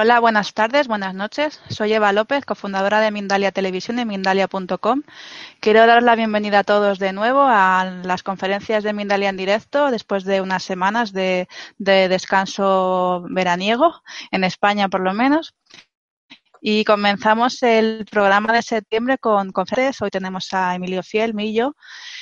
Hola, buenas tardes, buenas noches. Soy Eva López, cofundadora de Mindalia Televisión y Mindalia.com. Quiero dar la bienvenida a todos de nuevo a las conferencias de Mindalia en directo después de unas semanas de, de descanso veraniego, en España por lo menos. Y comenzamos el programa de septiembre con conferencias. Hoy tenemos a Emilio Fiel, Millo,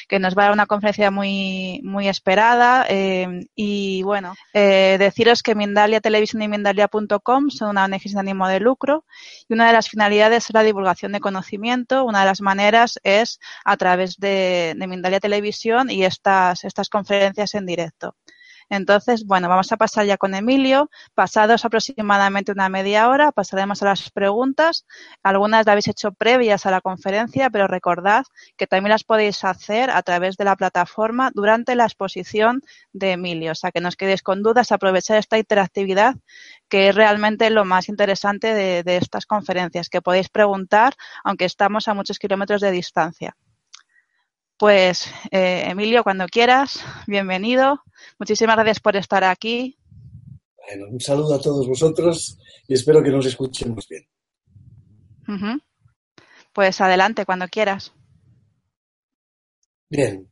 que nos va a dar una conferencia muy, muy esperada. Eh, y bueno, eh, deciros que Mindalia Televisión y Mindalia.com son una ONG sin ánimo de lucro y una de las finalidades es la divulgación de conocimiento. Una de las maneras es a través de, de Mindalia Televisión y estas, estas conferencias en directo. Entonces, bueno, vamos a pasar ya con Emilio. Pasados aproximadamente una media hora, pasaremos a las preguntas. Algunas las habéis hecho previas a la conferencia, pero recordad que también las podéis hacer a través de la plataforma durante la exposición de Emilio. O sea, que no os quedéis con dudas, aprovechar esta interactividad que es realmente lo más interesante de, de estas conferencias, que podéis preguntar, aunque estamos a muchos kilómetros de distancia. Pues, eh, Emilio, cuando quieras, bienvenido. Muchísimas gracias por estar aquí. Bueno, un saludo a todos vosotros y espero que nos escuchemos bien. Uh -huh. Pues adelante, cuando quieras. Bien.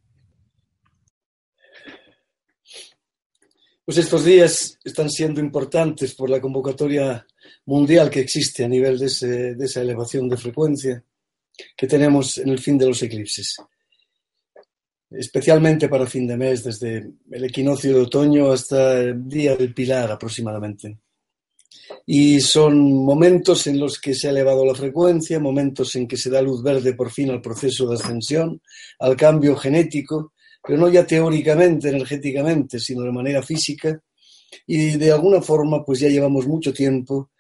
Pues estos días están siendo importantes por la convocatoria mundial que existe a nivel de, ese, de esa elevación de frecuencia que tenemos en el fin de los eclipses especialmente para fin de mes, desde el equinoccio de otoño hasta el día del Pilar aproximadamente. Y son momentos en los que se ha elevado la frecuencia, momentos en que se da luz verde por fin al proceso de ascensión, al cambio genético, pero no ya teóricamente, energéticamente, sino de manera física. Y de alguna forma, pues ya llevamos mucho tiempo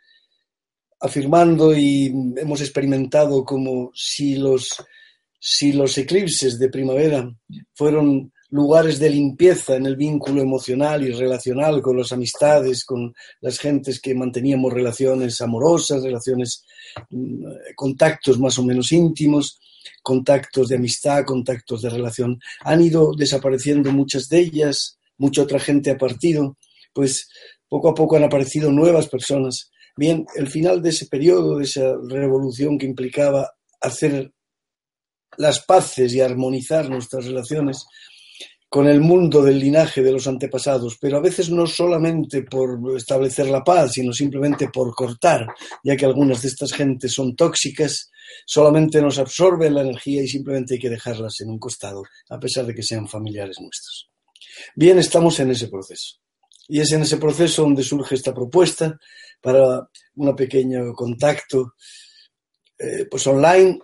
afirmando y hemos experimentado como si los si los eclipses de primavera fueron lugares de limpieza en el vínculo emocional y relacional con las amistades, con las gentes que manteníamos relaciones amorosas, relaciones, mm, contactos más o menos íntimos, contactos de amistad, contactos de relación. Han ido desapareciendo muchas de ellas, mucha otra gente ha partido, pues poco a poco han aparecido nuevas personas. Bien, el final de ese periodo, de esa revolución que implicaba hacer las paces y armonizar nuestras relaciones con el mundo del linaje de los antepasados, pero a veces no solamente por establecer la paz, sino simplemente por cortar, ya que algunas de estas gentes son tóxicas, solamente nos absorben la energía y simplemente hay que dejarlas en un costado, a pesar de que sean familiares nuestros. Bien, estamos en ese proceso. Y es en ese proceso donde surge esta propuesta para un pequeño contacto eh, pues online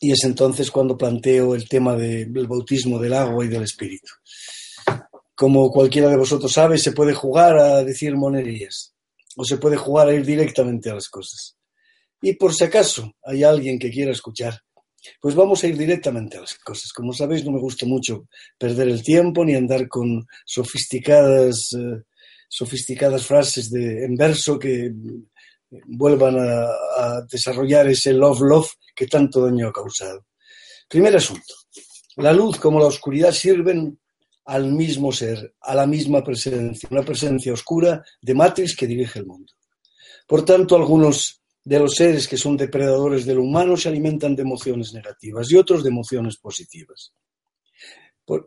y es entonces cuando planteo el tema de, del bautismo del agua y del espíritu. Como cualquiera de vosotros sabe, se puede jugar a decir monerías o se puede jugar a ir directamente a las cosas. Y por si acaso hay alguien que quiera escuchar, pues vamos a ir directamente a las cosas. Como sabéis, no me gusta mucho perder el tiempo ni andar con sofisticadas, eh, sofisticadas frases de, en verso que vuelvan a, desarrollar ese love-love que tanto daño ha causado. Primer asunto. La luz como la oscuridad sirven al mismo ser, a la misma presencia, una presencia oscura de Matrix que dirige el mundo. Por tanto, algunos de los seres que son depredadores de lo humano se alimentan de emociones negativas y otros de emociones positivas.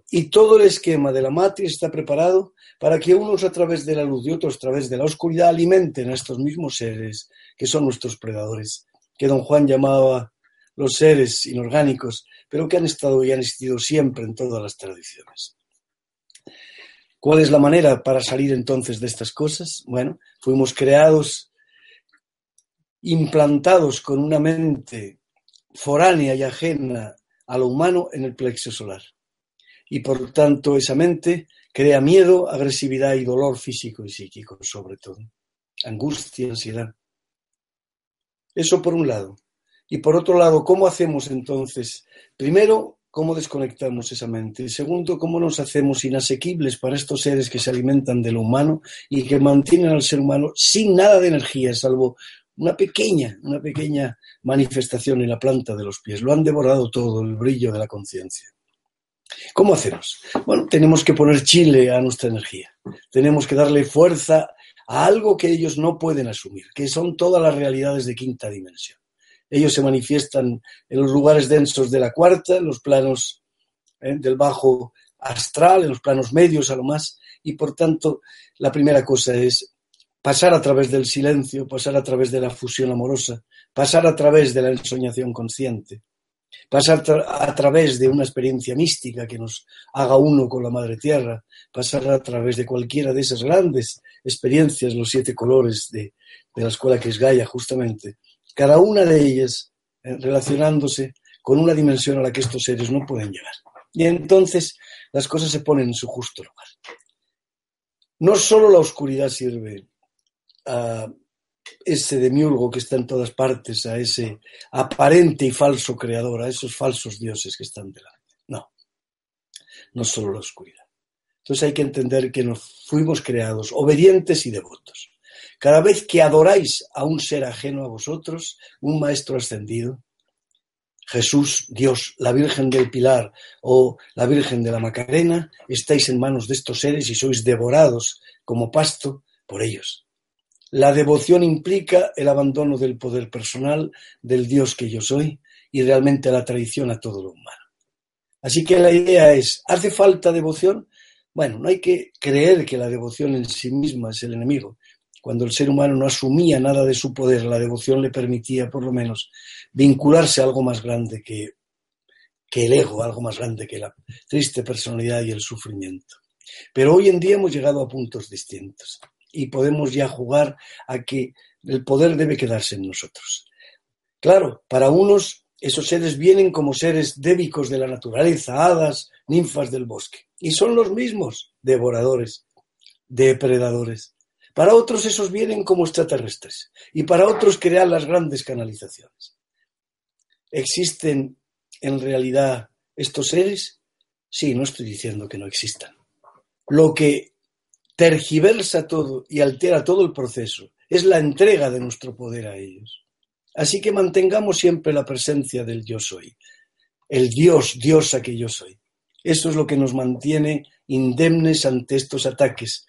Y todo el esquema de la matriz está preparado para que unos a través de la luz y otros a través de la oscuridad alimenten a estos mismos seres que son nuestros predadores, que don Juan llamaba los seres inorgánicos, pero que han estado y han existido siempre en todas las tradiciones. ¿Cuál es la manera para salir entonces de estas cosas? Bueno, fuimos creados, implantados con una mente foránea y ajena a lo humano en el plexo solar y por tanto esa mente crea miedo, agresividad y dolor físico y psíquico, sobre todo. Angustia, ansiedad. Eso por un lado. Y por otro lado, ¿cómo hacemos entonces? Primero, ¿cómo desconectamos esa mente? Y segundo, ¿cómo nos hacemos inasequibles para estos seres que se alimentan de lo humano y que mantienen al ser humano sin nada de energía, salvo una pequeña, una pequeña manifestación en la planta de los pies? Lo han devorado todo, el brillo de la conciencia. ¿Cómo hacemos? Bueno, tenemos que poner chile a nuestra energía. Tenemos que darle fuerza a algo que ellos no pueden asumir, que son todas las realidades de quinta dimensión. Ellos se manifiestan en los lugares densos de la cuarta, en los planos eh, del bajo astral, en los planos medios a lo más, y por tanto la primera cosa es pasar a través del silencio, pasar a través de la fusión amorosa, pasar a través de la ensoñación consciente, pasar a través de una experiencia mística que nos haga uno con la Madre Tierra, pasar a través de cualquiera de esas grandes experiencias, los siete colores de, la escuela que es Gaia, justamente, cada una de ellas eh, relacionándose con una dimensión a la que estos seres no pueden llegar. Y entonces las cosas se ponen en su justo lugar. No solo la oscuridad sirve a ese demiurgo que está en todas partes, a ese aparente y falso creador, a esos falsos dioses que están delante. No, no solo la oscuridad. Entonces hay que entender que nos fuimos creados obedientes y devotos. Cada vez que adoráis a un ser ajeno a vosotros, un maestro ascendido, Jesús, Dios, la Virgen del Pilar o la Virgen de la Macarena, estáis en manos de estos seres y sois devorados como pasto por ellos. La devoción implica el abandono del poder personal, del Dios que yo soy y realmente la traición a todo lo humano. Así que la idea es, ¿hace falta devoción? Bueno, no hay que creer que la devoción en sí misma es el enemigo, cuando el ser humano no asumía nada de su poder, la devoción le permitía, por lo menos, vincularse a algo más grande que, que el ego, algo más grande que la triste personalidad y el sufrimiento. Pero hoy en día hemos llegado a puntos distintos y podemos ya jugar a que el poder debe quedarse en nosotros. Claro, para unos esos seres vienen como seres débicos de la naturaleza, hadas, ninfas del bosque, y son los mismos devoradores, depredadores. Para otros esos vienen como extraterrestres y para otros crean las grandes canalizaciones. ¿Existen en realidad estos seres? Sí, no estoy diciendo que no existan. Lo que tergiversa todo y altera todo el proceso es la entrega de nuestro poder a ellos. Así que mantengamos siempre la presencia del yo soy, el Dios, diosa que yo soy. Esto es lo que nos mantiene indemnes ante estos ataques,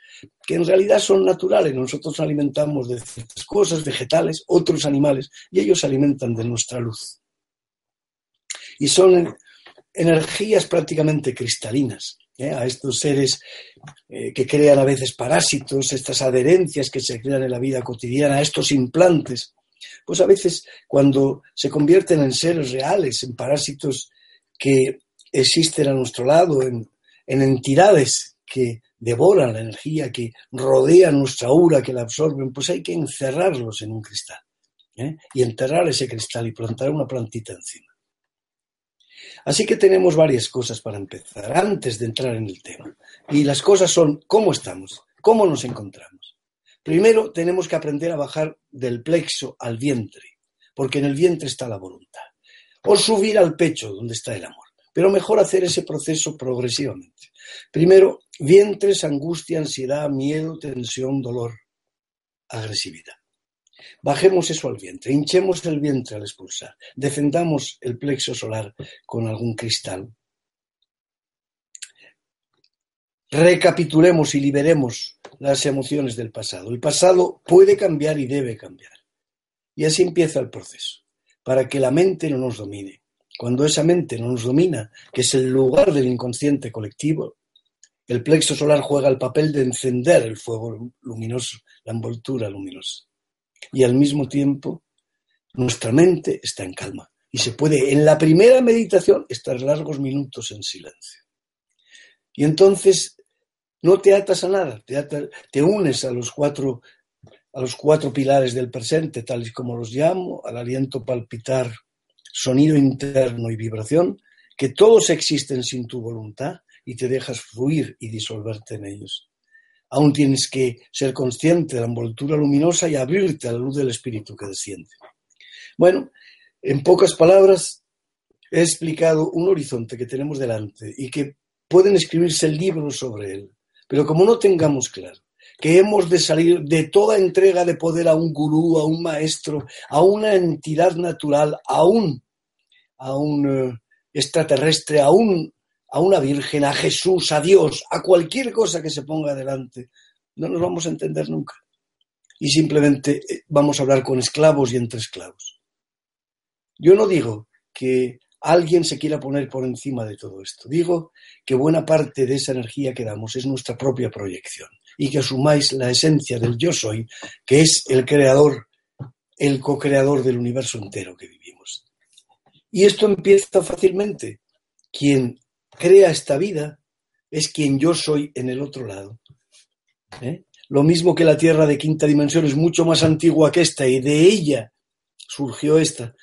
que en realidad son naturales. Nosotros alimentamos de ciertas cosas, vegetales, otros animales, y ellos se alimentan de nuestra luz. Y son energías prácticamente cristalinas. ¿Eh? A estos seres eh, que crean a veces parásitos, estas adherencias que se crean en la vida cotidiana, a estos implantes, pues a veces cuando se convierten en seres reales, en parásitos que existen a nuestro lado, en, en entidades que devoran la energía, que rodean nuestra aura, que la absorben, pues hay que encerrarlos en un cristal ¿eh? y enterrar ese cristal y plantar una plantita encima. Así que tenemos varias cosas para empezar antes de entrar en el tema. Y las cosas son cómo estamos, cómo nos encontramos. Primero tenemos que aprender a bajar del plexo al vientre, porque en el vientre está la voluntad. O subir al pecho, donde está el amor. Pero mejor hacer ese proceso progresivamente. Primero, vientres, angustia, ansiedad, miedo, tensión, dolor, agresividad. Bajemos eso al vientre, hinchemos el vientre al expulsar, defendamos el plexo solar con algún cristal. Recapitulemos y liberemos las emociones del pasado. El pasado puede cambiar y debe cambiar. Y así empieza el proceso, para que la mente no nos domine. Cuando esa mente no nos domina, que es el lugar del inconsciente colectivo, el plexo solar juega el papel de encender el fuego luminoso, la envoltura luminosa. Y al mismo tiempo, nuestra mente está en calma. Y se puede, en la primera meditación, estar largos minutos en silencio. Y entonces no te atas a nada, te, unes a los cuatro a los cuatro pilares del presente, tal y como los llamo, al aliento palpitar sonido interno y vibración, que todos existen sin tu voluntad y te dejas fluir y disolverte en ellos. Aún tienes que ser consciente de la envoltura luminosa y abrirte a la luz del espíritu que desciende. Bueno, En pocas palabras, he explicado un horizonte que tenemos delante y que pueden escribirse libros sobre él. Pero como no tengamos claro que hemos de salir de toda entrega de poder a un gurú, a un maestro, a una entidad natural, a un, a un eh, extraterrestre, a, un, a una virgen, a Jesús, a Dios, a cualquier cosa que se ponga delante, no nos vamos a entender nunca. Y simplemente eh, vamos a hablar con esclavos y entre esclavos. Yo no digo que alguien se quiera poner por encima de todo esto. Digo que buena parte de esa energía que damos es nuestra propia proyección y que asumáis la esencia del yo soy, que es el creador, el co-creador del universo entero que vivimos. Y esto empieza fácilmente. Quien crea esta vida es quien yo soy en el otro lado. ¿Eh? Lo mismo que la Tierra de quinta dimensión es mucho más antigua que esta y de ella surgió esta,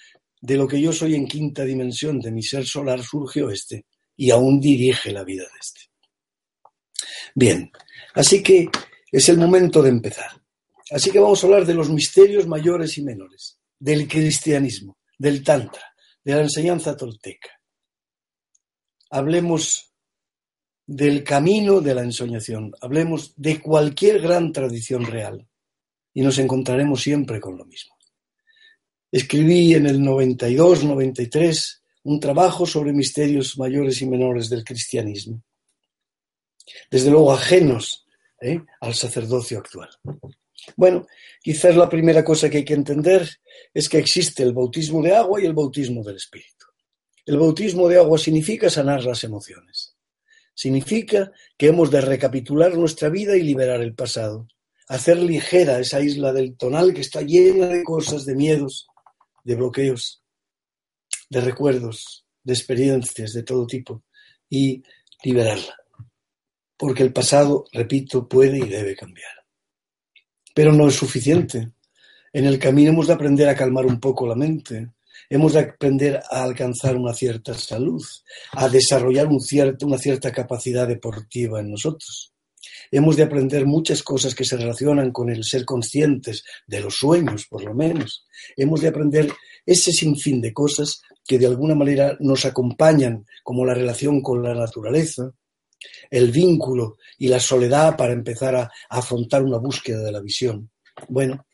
de lo que yo soy en quinta dimensión, de mi ser solar, surgió este y aún dirige la vida de este. Bien, así que es el momento de empezar. Así que vamos a hablar de los misterios mayores y menores, del cristianismo, del tantra, de la enseñanza tolteca. Hablemos del camino de la ensoñación, hablemos de cualquier gran tradición real y nos encontraremos siempre con lo mismo. Escribí en el 92-93 un trabajo sobre misterios mayores y menores del cristianismo, desde luego ajenos ¿eh? al sacerdocio actual. Bueno, quizás la primera cosa que hay que entender es que existe el bautismo de agua y el bautismo del Espíritu. El bautismo de agua significa sanar las emociones. Significa que hemos de recapitular nuestra vida y liberar el pasado. Hacer ligera esa isla del tonal que está llena de cosas, de miedos, de bloqueos, de recuerdos, de experiencias de todo tipo y liberarla. Porque el pasado, repito, puede y debe cambiar. Pero no es suficiente. En el camino hemos de aprender a calmar un poco la mente, hemos de aprender a alcanzar una cierta salud, a desarrollar una cierta capacidad deportiva en nosotros. Hemos de aprender muchas cosas que se relacionan con el ser conscientes de los sueños, por lo menos. Hemos de aprender ese sinfín de cosas que de alguna manera nos acompañan, como la relación con la naturaleza, el vínculo y la soledad para empezar a, afrontar una búsqueda de la visión. Bueno,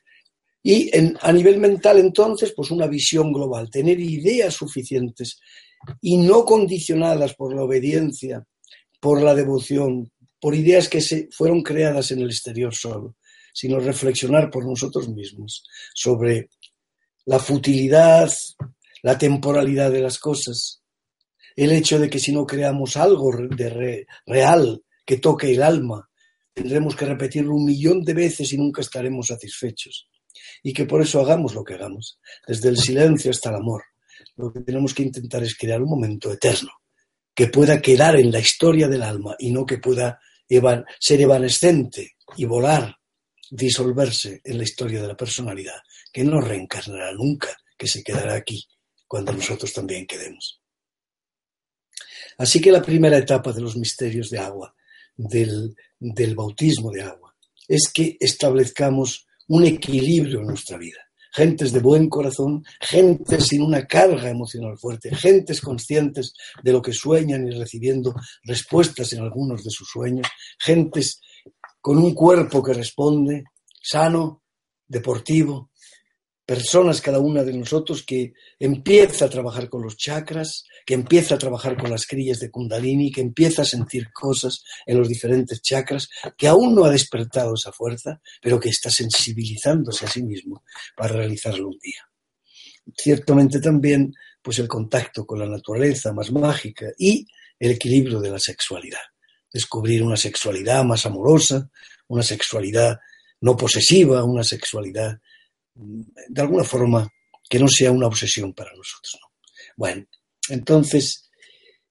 y a nivel mental entonces, pues una visión global, tener ideas suficientes y no condicionadas por la obediencia, por la devoción, por ideas que se fueron creadas en el exterior solo, sino reflexionar por nosotros mismos sobre la futilidad, la temporalidad de las cosas, el hecho de que si no creamos algo de real que toque el alma, tendremos que repetirlo un millón de veces y nunca estaremos satisfechos. Y que por eso hagamos lo que hagamos, desde el silencio hasta el amor. Lo que tenemos que intentar es crear un momento eterno, que pueda quedar en la historia del alma y no que pueda ser evanescente y volar, disolverse en la historia de la personalidad, que no reencarnará nunca, que se quedará aquí cuando nosotros también quedemos. Así que la primera etapa de los misterios de agua, del, bautismo de agua, es que establezcamos un equilibrio en nuestra vida. Gentes de buen corazón, gentes sin una carga emocional fuerte, gentes conscientes de lo que sueñan y recibiendo respuestas en algunos de sus sueños, gentes con un cuerpo que responde, sano, deportivo, personas cada una de nosotros que empieza a trabajar con los chakras, que empieza a trabajar con las crillas de Kundalini, que empieza a sentir cosas en los diferentes chakras, que aún no ha despertado esa fuerza, pero que está sensibilizándose a sí mismo para realizarlo un día. Ciertamente también, pues el contacto con la naturaleza más mágica y el equilibrio de la sexualidad. Descubrir una sexualidad más amorosa, una sexualidad no posesiva, una sexualidad de alguna forma que no sea una obsesión para nosotros. Bueno, entonces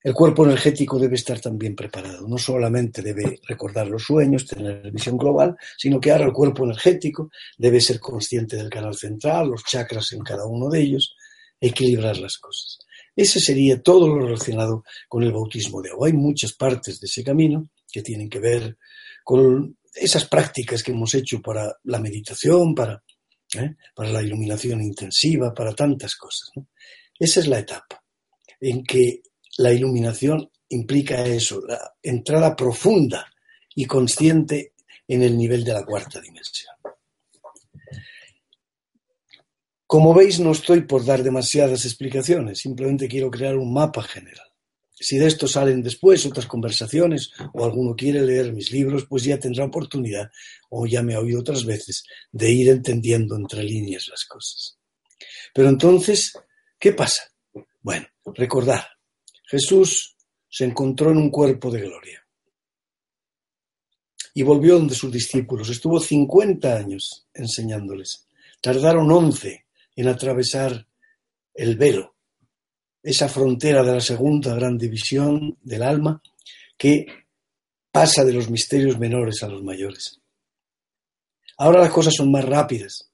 el cuerpo energético debe estar también preparado. No solamente debe recordar los sueños, tener visión global, sino que ahora el cuerpo energético debe ser consciente del canal central, los chakras en cada uno de ellos, equilibrar las cosas. Ese sería todo lo relacionado con el bautismo de agua. Hay muchas partes de ese camino que tienen que ver con esas prácticas que hemos hecho para la meditación, para ¿eh? para la iluminación intensiva, para tantas cosas. Esa es la etapa en que la iluminación implica eso, la entrada profunda y consciente en el nivel de la cuarta dimensión. Como veis, no estoy por dar demasiadas explicaciones, simplemente quiero crear un mapa general. Si de esto salen después otras conversaciones o alguno quiere leer mis libros, pues ya tendrá oportunidad, o ya me ha oído otras veces, de ir entendiendo entre líneas las cosas. Pero entonces, ¿qué pasa? Bueno, recordar, Jesús se encontró en un cuerpo de gloria y volvió donde sus discípulos. Estuvo 50 años enseñándoles. Tardaron 11 en atravesar el velo, esa frontera de la segunda gran división del alma que pasa de los misterios menores a los mayores. Ahora las cosas son más rápidas,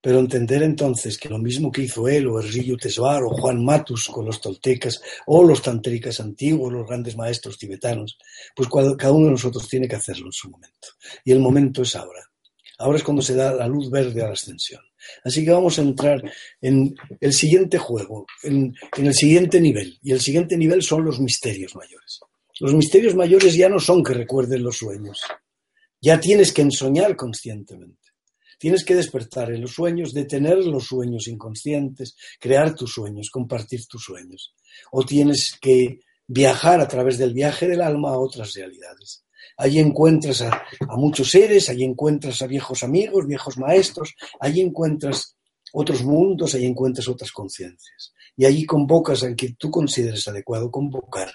pero entender entonces que lo mismo que hizo él, o Errillo Tesvar, o Juan Matus con los toltecas, o los tantéricas antiguos, los grandes maestros tibetanos, pues cada uno de nosotros tiene que hacerlo en su momento. Y el momento es ahora. Ahora es cuando se da la luz verde a la ascensión. Así que vamos a entrar en el siguiente juego, en, el siguiente nivel. Y el siguiente nivel son los misterios mayores. Los misterios mayores ya no son que recuerden los sueños. Ya tienes que ensoñar conscientemente. Tienes que despertar en los sueños, detener los sueños inconscientes, crear tus sueños, compartir tus sueños. O tienes que viajar a través del viaje del alma a otras realidades. Allí encuentras a, muchos seres, allí encuentras a viejos amigos, viejos maestros, allí encuentras otros mundos, allí encuentras otras conciencias. Y allí convocas a que tú consideres adecuado convocar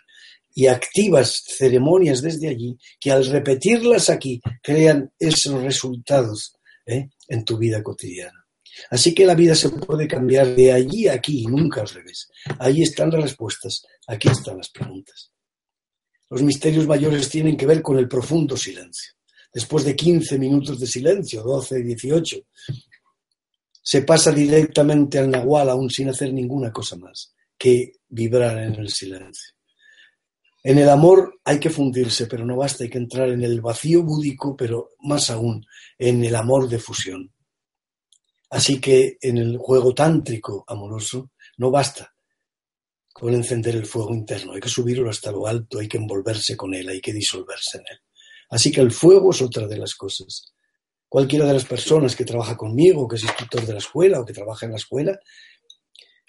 y activas ceremonias desde allí que al repetirlas aquí crean esos resultados ¿eh? en tu vida cotidiana. Así que la vida se puede cambiar de allí a aquí y nunca al revés. Ahí están las respuestas, aquí están las preguntas. Los misterios mayores tienen que ver con el profundo silencio. Después de 15 minutos de silencio, 12, 18, se pasa directamente al nahual aún sin hacer ninguna cosa más que vibrar en el silencio. En el amor hay que fundirse, pero no basta, hay que entrar en el vacío búdico, pero más aún en el amor de fusión. Así que en el juego tántrico amoroso no basta con encender el fuego interno, hay que subirlo hasta lo alto, hay que envolverse con él, hay que disolverse en él. Así que el fuego es otra de las cosas. Cualquiera de las personas que trabaja conmigo, que es instructor de la escuela o que trabaja en la escuela,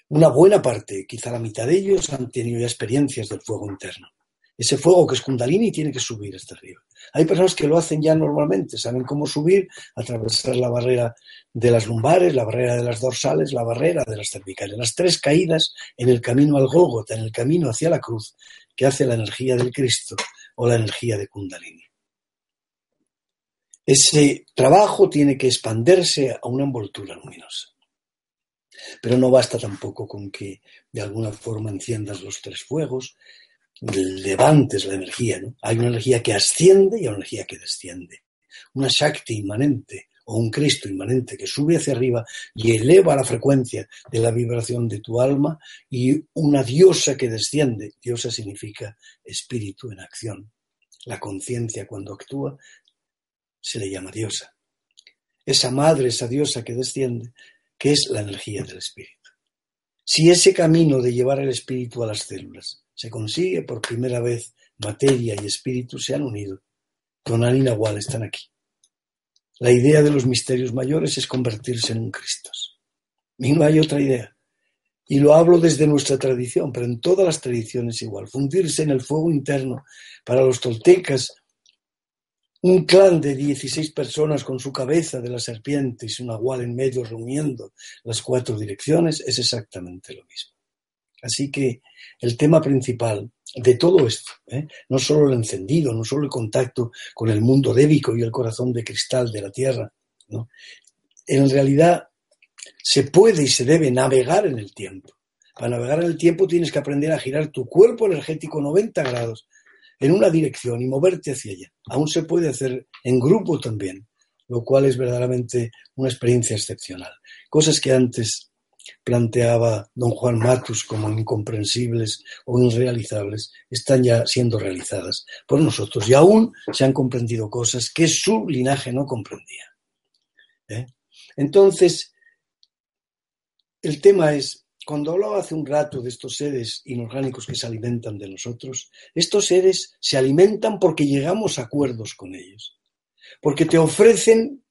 una buena parte, quizá la mitad de ellos, han tenido ya experiencias del fuego interno. Ese fuego que es Kundalini tiene que subir hasta arriba. Hay personas que lo hacen ya normalmente, saben cómo subir, atravesar la barrera de las lumbares, la barrera de las dorsales, la barrera de las cervicales. Las tres caídas en el camino al Gólgota, en el camino hacia la cruz, que hace la energía del Cristo o la energía de Kundalini. Ese trabajo tiene que expandirse a una envoltura luminosa. Pero no basta tampoco con que de alguna forma enciendas los tres fuegos, levantes la energía. Hay una energía que asciende y una energía que desciende. Una Shakti inmanente o un Cristo inmanente que sube hacia arriba y eleva la frecuencia de la vibración de tu alma y una diosa que desciende. Diosa significa espíritu en acción. La conciencia cuando actúa se le llama diosa. Esa madre, esa diosa que desciende, que es la energía del espíritu. Si ese camino de llevar el espíritu a las células se consigue por primera vez materia y espíritu se han unido. Tonal y Nahual están aquí. La idea de los misterios mayores es convertirse en un Cristo. Y no hay otra idea. Y lo hablo desde nuestra tradición, pero en todas las tradiciones igual. Fundirse en el fuego interno. Para los toltecas, un clan de 16 personas con su cabeza de la serpiente y su nahual en medio reuniendo las cuatro direcciones es exactamente lo mismo. Así que el tema principal de todo esto, ¿eh? no solo el encendido, no solo el contacto con el mundo débico y el corazón de cristal de la Tierra, en realidad se puede y se debe navegar en el tiempo. Para navegar en el tiempo tienes que aprender a girar tu cuerpo energético 90 grados en una dirección y moverte hacia ella. Aún se puede hacer en grupo también, lo cual es verdaderamente una experiencia excepcional. Cosas que antes planteaba don Juan Matus como incomprensibles o irrealizables están ya siendo realizadas por nosotros y aún se han comprendido cosas que su linaje no comprendía. ¿eh? Entonces, el tema es, cuando hablaba hace un rato de estos seres inorgánicos que se alimentan de nosotros, estos seres se alimentan porque llegamos a acuerdos con ellos, porque te ofrecen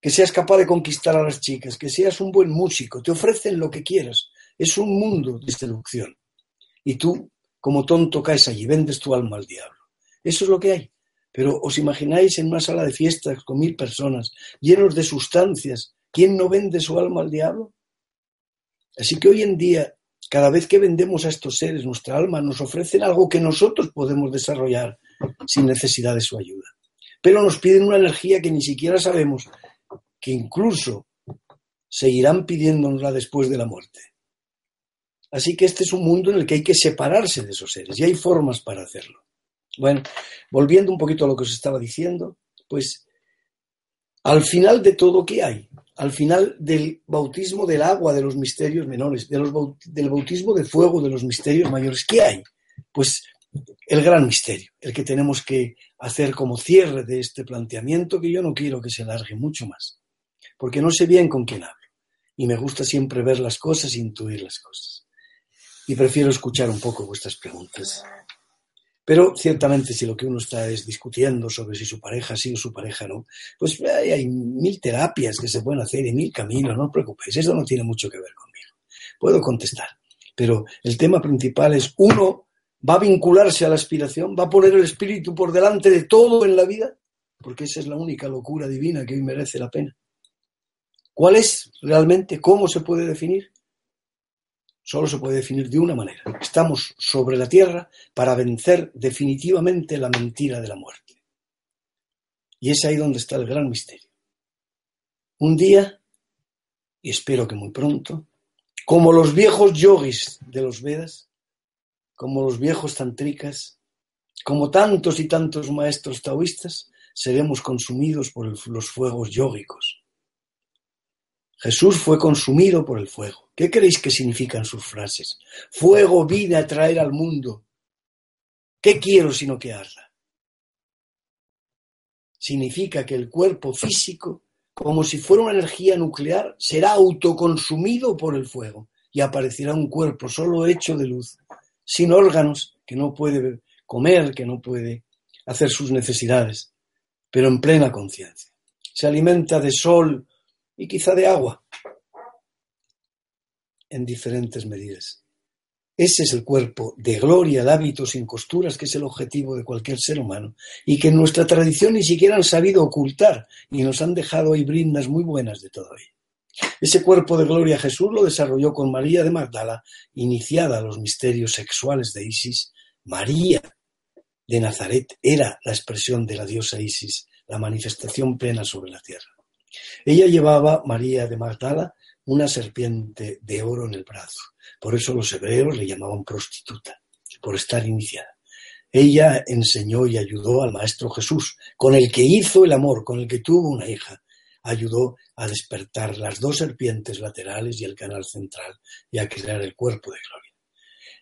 que seas capaz de conquistar a las chicas, que seas un buen músico, te ofrecen lo que quieras. Es un mundo de seducción. Y tú, como tonto, caes allí, vendes tu alma al diablo. Eso es lo que hay. Pero os imagináis en una sala de fiestas con mil personas, llenos de sustancias, ¿quién no vende su alma al diablo? Así que hoy en día, cada vez que vendemos a estos seres nuestra alma, nos ofrecen algo que nosotros podemos desarrollar sin necesidad de su ayuda. Pero nos piden una energía que ni siquiera sabemos que incluso seguirán pidiéndonosla después de la muerte. Así que este es un mundo en el que hay que separarse de esos seres y hay formas para hacerlo. Bueno, volviendo un poquito a lo que os estaba diciendo, pues al final de todo, ¿qué hay? Al final del bautismo del agua de los misterios menores, del bautismo de fuego de los misterios mayores, ¿qué hay? Pues el gran misterio, el que tenemos que hacer como cierre de este planteamiento que yo no quiero que se alargue mucho más porque no sé bien con quién hablo. Y me gusta siempre ver las cosas intuir las cosas. Y prefiero escuchar un poco vuestras preguntas. Pero ciertamente si lo que uno está es discutiendo sobre si su pareja sí o su pareja no, pues hay, mil terapias que se pueden hacer y mil caminos, no os preocupéis, eso no tiene mucho que ver conmigo. Puedo contestar, pero el tema principal es uno va a vincularse a la aspiración, va a poner el espíritu por delante de todo en la vida, porque esa es la única locura divina que hoy merece la pena. ¿Cuál es realmente? ¿Cómo se puede definir? Solo se puede definir de una manera. Estamos sobre la tierra para vencer definitivamente la mentira de la muerte. Y es ahí donde está el gran misterio. Un día, y espero que muy pronto, como los viejos yogis de los Vedas, como los viejos tantricas, como tantos y tantos maestros taoístas, seremos consumidos por los fuegos yógicos Jesús fue consumido por el fuego. ¿Qué creéis que significan sus frases? Fuego vine a traer al mundo. ¿Qué quiero sino que arda? Significa que el cuerpo físico, como si fuera una energía nuclear, será autoconsumido por el fuego y aparecerá un cuerpo solo hecho de luz, sin órganos, que no puede comer, que no puede hacer sus necesidades, pero en plena conciencia. Se alimenta de sol, y quizá de agua en diferentes medidas. Ese es el cuerpo de gloria, el hábito sin costuras, que es el objetivo de cualquier ser humano y que en nuestra tradición ni siquiera han sabido ocultar y nos han dejado ahí brindas muy buenas de todo ello. Ese cuerpo de gloria Jesús lo desarrolló con María de Magdala, iniciada a los misterios sexuales de Isis. María de Nazaret era la expresión de la diosa Isis, la manifestación plena sobre la tierra. Ella llevaba, María de Magdala, una serpiente de oro en el brazo. Por eso los hebreos le llamaban prostituta, por estar iniciada. Ella enseñó y ayudó al Maestro Jesús, con el que hizo el amor, con el que tuvo una hija. Ayudó a despertar las dos serpientes laterales y el canal central y a crear el cuerpo de gloria.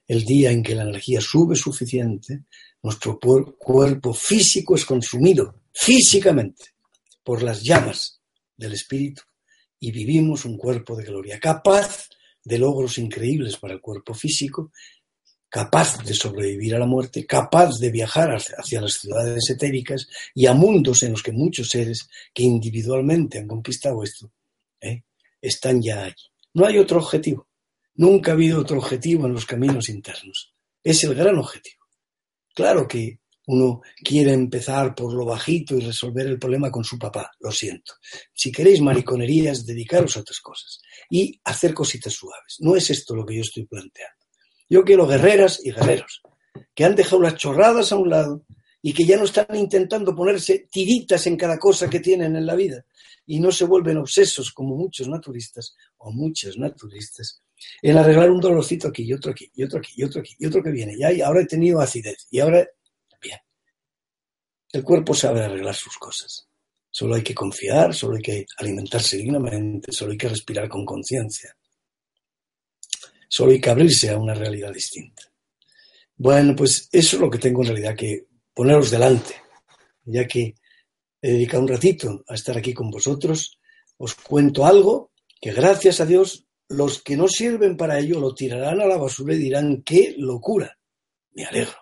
El día en que la energía sube suficiente, nuestro cuerpo físico es consumido físicamente por las llamas del espíritu y vivimos un cuerpo de gloria, capaz de logros increíbles para el cuerpo físico, capaz de sobrevivir a la muerte, capaz de viajar hacia las ciudades etéricas y a mundos en los que muchos seres que individualmente han conquistado esto ¿eh? están ya allí. No hay otro objetivo. Nunca ha habido otro objetivo en los caminos internos. Es el gran objetivo. Claro que uno quiere empezar por lo bajito y resolver el problema con su papá. Lo siento. Si queréis mariconerías, dedicaros a otras cosas y hacer cositas suaves. No es esto lo que yo estoy planteando. Yo quiero guerreras y guerreros que han dejado las chorradas a un lado y que ya no están intentando ponerse tiritas en cada cosa que tienen en la vida y no se vuelven obsesos como muchos naturistas o muchas naturistas en arreglar un dolorcito aquí y otro aquí y otro aquí y otro aquí y otro que viene. Y ahora he tenido acidez y ahora. El cuerpo sabe arreglar sus cosas. Solo hay que confiar, solo hay que alimentarse dignamente, solo hay que respirar con conciencia. Solo hay que abrirse a una realidad distinta. Bueno, pues eso es lo que tengo en realidad que poneros delante, ya que he dedicado un ratito a estar aquí con vosotros, os cuento algo que gracias a Dios los que no sirven para ello lo tirarán a la basura y dirán, qué locura. Me alegro.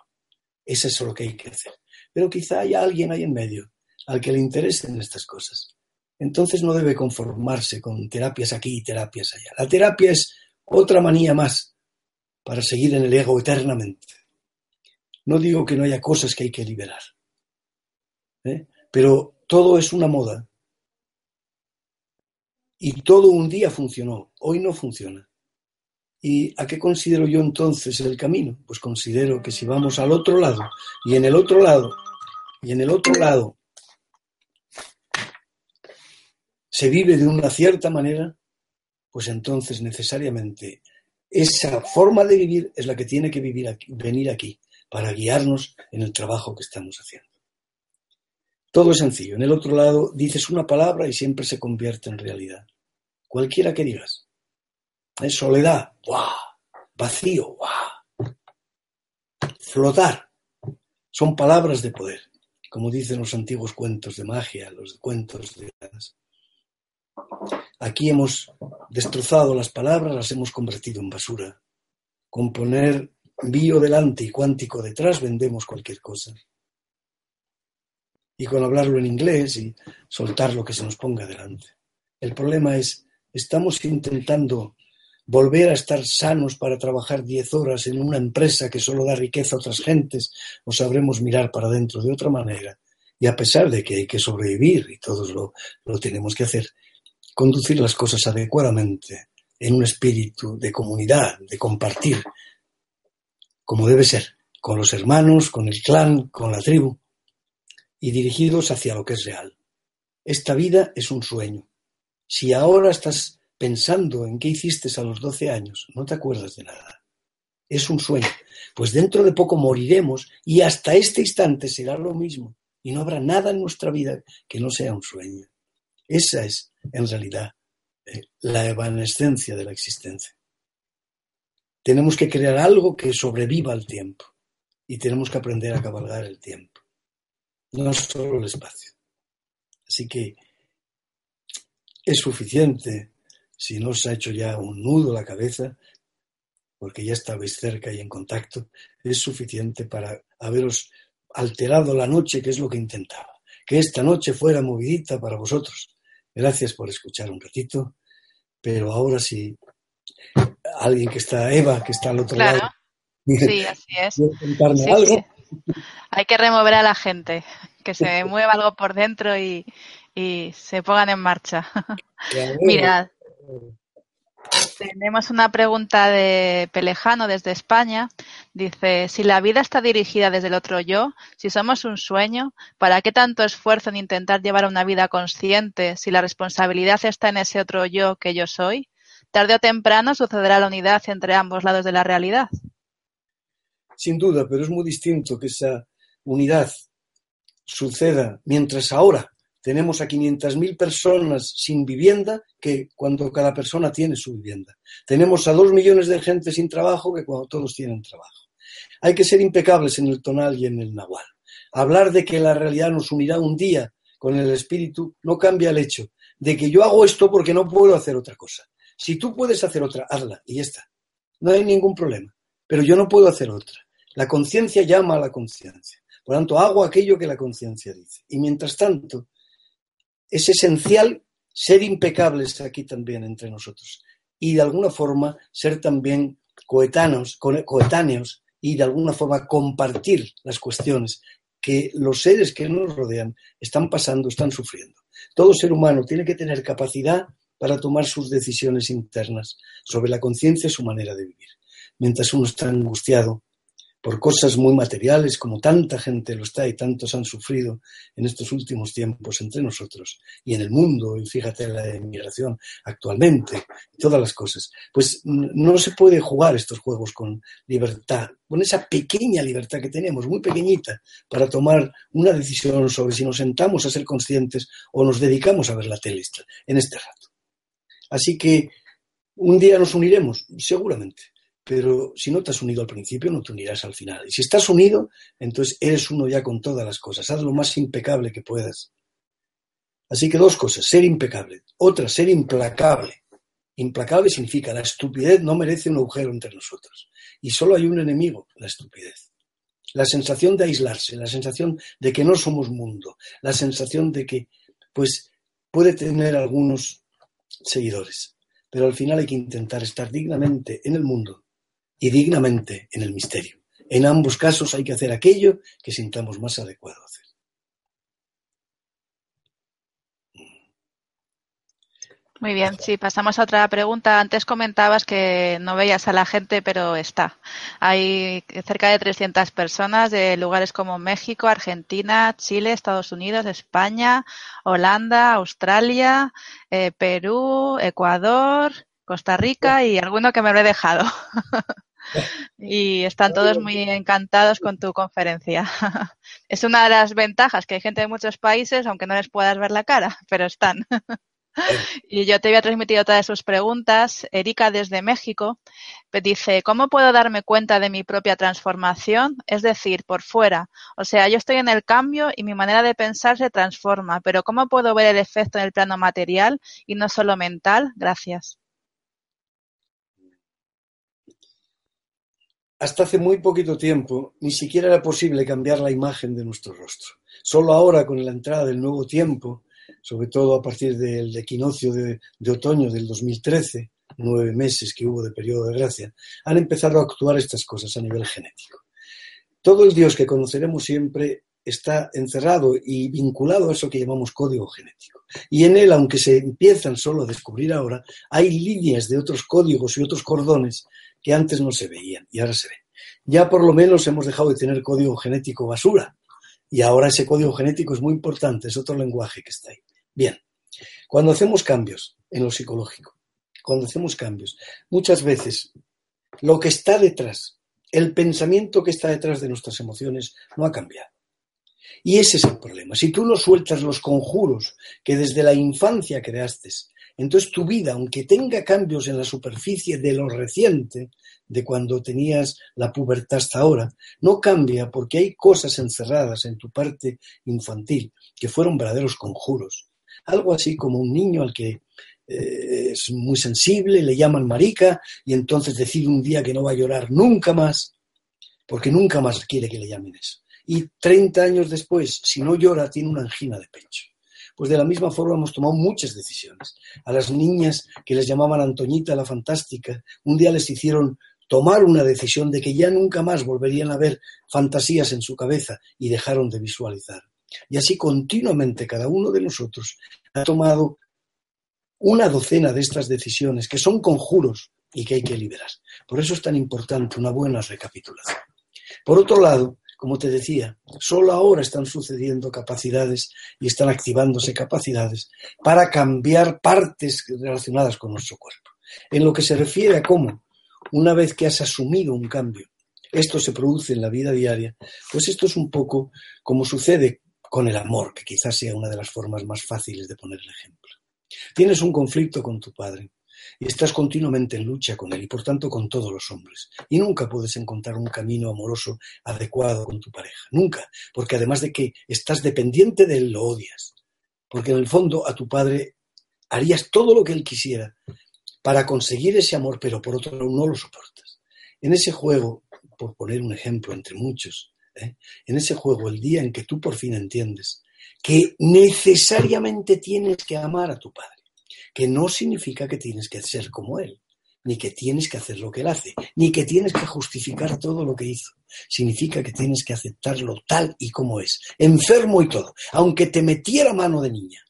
Eso es lo que hay que hacer. Pero quizá haya alguien ahí en medio al que le interesen estas cosas. Entonces no debe conformarse con terapias aquí y terapias allá. La terapia es otra manía más para seguir en el ego eternamente. No digo que no haya cosas que hay que liberar, ¿eh? pero todo es una moda. Y todo un día funcionó, hoy no funciona. ¿Y a qué considero yo entonces el camino? Pues considero que si vamos al otro lado, y en el otro lado, y en el otro lado, se vive de una cierta manera, pues entonces necesariamente esa forma de vivir es la que tiene que vivir venir aquí para guiarnos en el trabajo que estamos haciendo. Todo es sencillo. En el otro lado dices una palabra y siempre se convierte en realidad. Cualquiera que digas. Soledad, ¡guau! Vacío, ¡guau! Flotar. Son palabras de poder, como dicen los antiguos cuentos de magia, los cuentos de. Aquí hemos destrozado las palabras, las hemos convertido en basura. Con poner bio delante y cuántico detrás vendemos cualquier cosa. Y con hablarlo en inglés y soltar lo que se nos ponga delante. El problema es, estamos intentando volver a estar sanos para trabajar diez horas en una empresa que solo da riqueza a otras gentes, o sabremos mirar para adentro de otra manera. Y a pesar de que hay que sobrevivir y todos lo, lo tenemos que hacer, conducir las cosas adecuadamente en un espíritu de comunidad, de compartir, como debe ser, con los hermanos, con el clan, con la tribu, y dirigidos hacia lo que es real. Esta vida es un sueño. Si ahora estás pensando en qué hiciste a los 12 años, no te acuerdas de nada. Es un sueño. Pues dentro de poco moriremos y hasta este instante será lo mismo. Y no habrá nada en nuestra vida que no sea un sueño. Esa es, en realidad, eh, la evanescencia de la existencia. Tenemos que crear algo que sobreviva al tiempo y tenemos que aprender a cabalgar el tiempo, no solo el espacio. Así que es suficiente si no se ha hecho ya un nudo la cabeza, porque ya estabais cerca y en contacto, es suficiente para haberos alterado la noche, que es lo que intentaba. Que esta noche fuera movidita para vosotros, Gracias por escuchar un ratito, pero ahora sí, alguien que está, Eva, que está al otro lado. Sí, así es. algo? Hay que remover a la gente, que se mueva algo por dentro y, se pongan en marcha. Mirad, tenemos una pregunta de Pelejano desde España. Dice, si la vida está dirigida desde el otro yo, si somos un sueño, ¿para qué tanto esfuerzo en intentar llevar una vida consciente si la responsabilidad está en ese otro yo que yo soy? Tarde o temprano sucederá la unidad entre ambos lados de la realidad. Sin duda, pero es muy distinto que esa unidad suceda mientras ahora tenemos a 500.000 personas sin vivienda que cuando cada persona tiene su vivienda. Tenemos a dos millones de gente sin trabajo que cuando todos tienen trabajo. Hay que ser impecables en el tonal y en el nahual. Hablar de que la realidad nos unirá un día con el espíritu no cambia el hecho de que yo hago esto porque no puedo hacer otra cosa. Si tú puedes hacer otra, hazla y ya está. No hay ningún problema. Pero yo no puedo hacer otra. La conciencia llama a la conciencia. Por tanto, hago aquello que la conciencia dice. Y mientras tanto, es esencial ser impecables aquí también entre nosotros y de alguna forma ser también coetáneos, coetáneos y de alguna forma compartir las cuestiones que los seres que nos rodean están pasando, están sufriendo. Todo ser humano tiene que tener capacidad para tomar sus decisiones internas sobre la conciencia y su manera de vivir. Mientras uno está angustiado, por cosas muy materiales, como tanta gente lo está y tantos han sufrido en estos últimos tiempos entre nosotros y en el mundo, y fíjate la emigración actualmente, todas las cosas. Pues no se puede jugar estos juegos con libertad, con esa pequeña libertad que tenemos, muy pequeñita, para tomar una decisión sobre si nos sentamos a ser conscientes o nos dedicamos a ver la tele en este rato. Así que un día nos uniremos, seguramente pero si no te has unido al principio, no te unirás al final. Y si estás unido, entonces eres uno ya con todas las cosas. Haz lo más impecable que puedas. Así que dos cosas, ser impecable. Otra, ser implacable. Implacable significa la estupidez no merece un agujero entre nosotros. Y solo hay un enemigo, la estupidez. La sensación de aislarse, la sensación de que no somos mundo, la sensación de que, pues, puede tener algunos seguidores, pero al final hay que intentar estar dignamente en el mundo y dignamente en el misterio. En ambos casos hay que hacer aquello que sintamos más adecuado hacer. Muy bien, sí, pasamos a otra pregunta. Antes comentabas que no veías a la gente, pero está. Hay cerca de 300 personas de lugares como México, Argentina, Chile, Estados Unidos, España, Holanda, Australia, eh, Perú, Ecuador, Costa Rica y alguno que me lo he dejado. y están todos muy encantados con tu conferencia. es una de las ventajas que hay gente de muchos países, aunque no les puedas ver la cara, pero están. Y yo te voy a transmitir otra de sus preguntas. Erika desde México dice, ¿cómo puedo darme cuenta de mi propia transformación? Es decir, por fuera. O sea, yo estoy en el cambio y mi manera de pensar se transforma, pero ¿cómo puedo ver el efecto en el plano material y no solo mental? Gracias. Hasta hace muy poquito tiempo ni siquiera era posible cambiar la imagen de nuestro rostro. Solo ahora, con la entrada del nuevo tiempo, sobre todo a partir del equinoccio de, otoño del 2013, nueve meses que hubo de periodo de gracia, han empezado a actuar estas cosas a nivel genético. Todo el Dios que conoceremos siempre está encerrado y vinculado a eso que llamamos código genético. Y en él, aunque se empiezan solo a descubrir ahora, hay líneas de otros códigos y otros cordones que antes no se veían y ahora se ven. Ya por lo menos hemos dejado de tener código genético basura, y ahora ese código genético es muy importante, es otro lenguaje que está ahí. Bien, cuando hacemos cambios en lo psicológico, cuando hacemos cambios, muchas veces lo que está detrás, el pensamiento que está detrás de nuestras emociones no ha cambiado. Y ese es el problema. Si tú no sueltas los conjuros que desde la infancia creaste, entonces tu vida, aunque tenga cambios en la superficie de lo reciente, de cuando tenías la pubertad hasta ahora, no cambia porque hay cosas encerradas en tu parte infantil que fueron verdaderos conjuros. Algo así como un niño al que eh, es muy sensible, le llaman marica y entonces decide un día que no va a llorar nunca más, porque nunca más quiere que le llamen eso. Y 30 años después, si no llora, tiene una angina de pecho. Pues de la misma forma hemos tomado muchas decisiones. A las niñas que les llamaban Antoñita la Fantástica, un día les hicieron tomar una decisión de que ya nunca más volverían a ver fantasías en su cabeza y dejaron de visualizar. Y así continuamente cada uno de nosotros ha tomado una docena de estas decisiones que son conjuros y que hay que liberar. Por eso es tan importante una buena recapitulación. Por otro lado, como te decía, solo ahora están sucediendo capacidades y están activándose capacidades para cambiar partes relacionadas con nuestro cuerpo. En lo que se refiere a cómo una vez que has asumido un cambio, esto se produce en la vida diaria, pues esto es un poco como sucede con el amor, que quizás sea una de las formas más fáciles de poner el ejemplo. Tienes un conflicto con tu padre y estás continuamente en lucha con él y por tanto con todos los hombres. Y nunca puedes encontrar un camino amoroso adecuado con tu pareja. Nunca. Porque además de que estás dependiente de él, lo odias. Porque en el fondo a tu padre harías todo lo que él quisiera para conseguir ese amor, pero por otro lado no lo soportas. En ese juego, por poner un ejemplo entre muchos, ¿eh? en ese juego, el día en que tú por fin entiendes que necesariamente tienes que amar a tu padre, que no significa que tienes que ser como él, ni que tienes que hacer lo que él hace, ni que tienes que justificar todo lo que hizo. Significa que tienes que aceptarlo tal y como es, enfermo y todo, aunque te metiera mano de niña.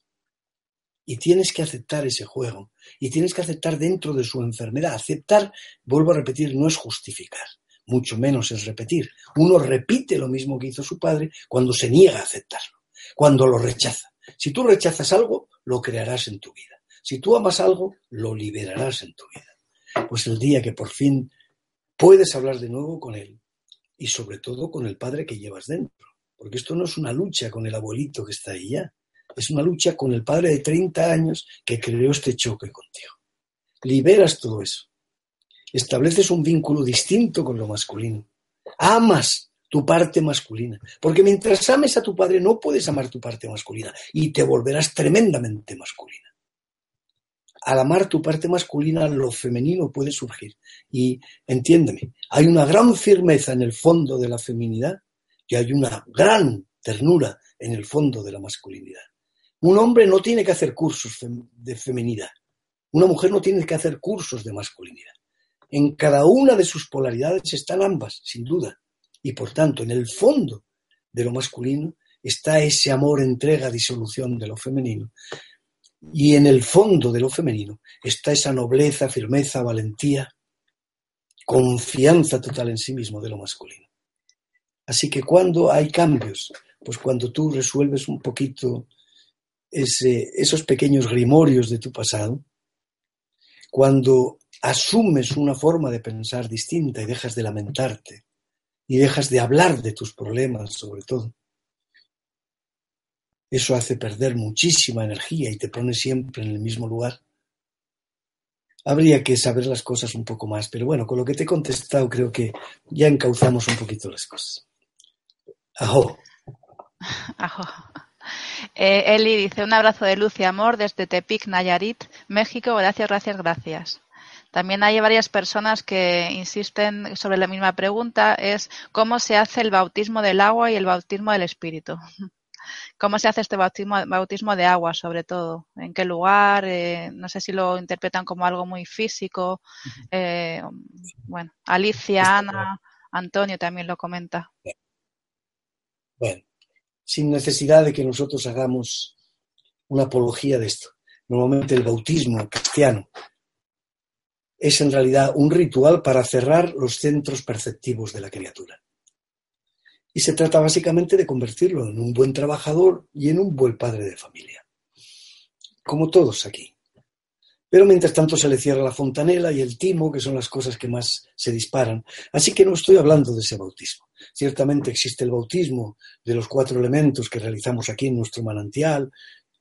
Y tienes que aceptar ese juego. Y tienes que aceptar dentro de su enfermedad. Aceptar, vuelvo a repetir, no es justificar. Mucho menos es repetir. Uno repite lo mismo que hizo su padre cuando se niega a aceptarlo. Cuando lo rechaza. Si tú rechazas algo, lo crearás en tu vida. Si tú amas algo, lo liberarás en tu vida. Pues el día que por fin puedes hablar de nuevo con él y sobre todo con el padre que llevas dentro. Porque esto no es una lucha con el abuelito que está ahí ya es una lucha con el padre de 30 años que creó este choque contigo. Liberas todo eso. Estableces un vínculo distinto con lo masculino. Amas tu parte masculina. Porque mientras ames a tu padre no puedes amar tu parte masculina y te volverás tremendamente masculina. Al amar tu parte masculina, lo femenino puede surgir. Y entiéndeme, hay una gran firmeza en el fondo de la feminidad y hay una gran ternura en el fondo de la masculinidad. Un hombre no tiene que hacer cursos de feminidad. Una mujer no tiene que hacer cursos de masculinidad. En cada una de sus polaridades están ambas, sin duda. Y por tanto, en el fondo de lo masculino está ese amor, entrega, disolución de lo femenino. Y en el fondo de lo femenino está esa nobleza, firmeza, valentía, confianza total en sí mismo de lo masculino. Así que cuando hay cambios, pues cuando tú resuelves un poquito esos pequeños grimorios de tu pasado, cuando asumes una forma de pensar distinta y dejas de lamentarte y dejas de hablar de tus problemas sobre todo, eso hace perder muchísima energía y te pone siempre en el mismo lugar. Habría que saber las cosas un poco más, pero bueno, con lo que te he contestado creo que ya encauzamos un poquito las cosas. Ajo. Ajo. Eh, Eli dice un abrazo de luz y amor desde Tepic, Nayarit, México. Gracias, gracias, gracias. También hay varias personas que insisten sobre la misma pregunta, es cómo se hace el bautismo del agua y el bautismo del espíritu. ¿Cómo se hace este bautismo, bautismo de agua, sobre todo? ¿En qué lugar? Eh, no sé si lo interpretan como algo muy físico. Eh, bueno, Alicia, Ana, Antonio también lo comenta. Bueno, sin necesidad de que nosotros hagamos una apología de esto. Normalmente el bautismo cristiano es en realidad un ritual para cerrar los centros perceptivos de la criatura. Y se trata básicamente de convertirlo en un buen trabajador y en un buen padre de familia. Como todos aquí. Pero mientras tanto se le cierra la fontanela y el timo, que son las cosas que más se disparan. Así que no estoy hablando de ese bautismo. Ciertamente existe el bautismo de los cuatro elementos que realizamos aquí en nuestro manantial,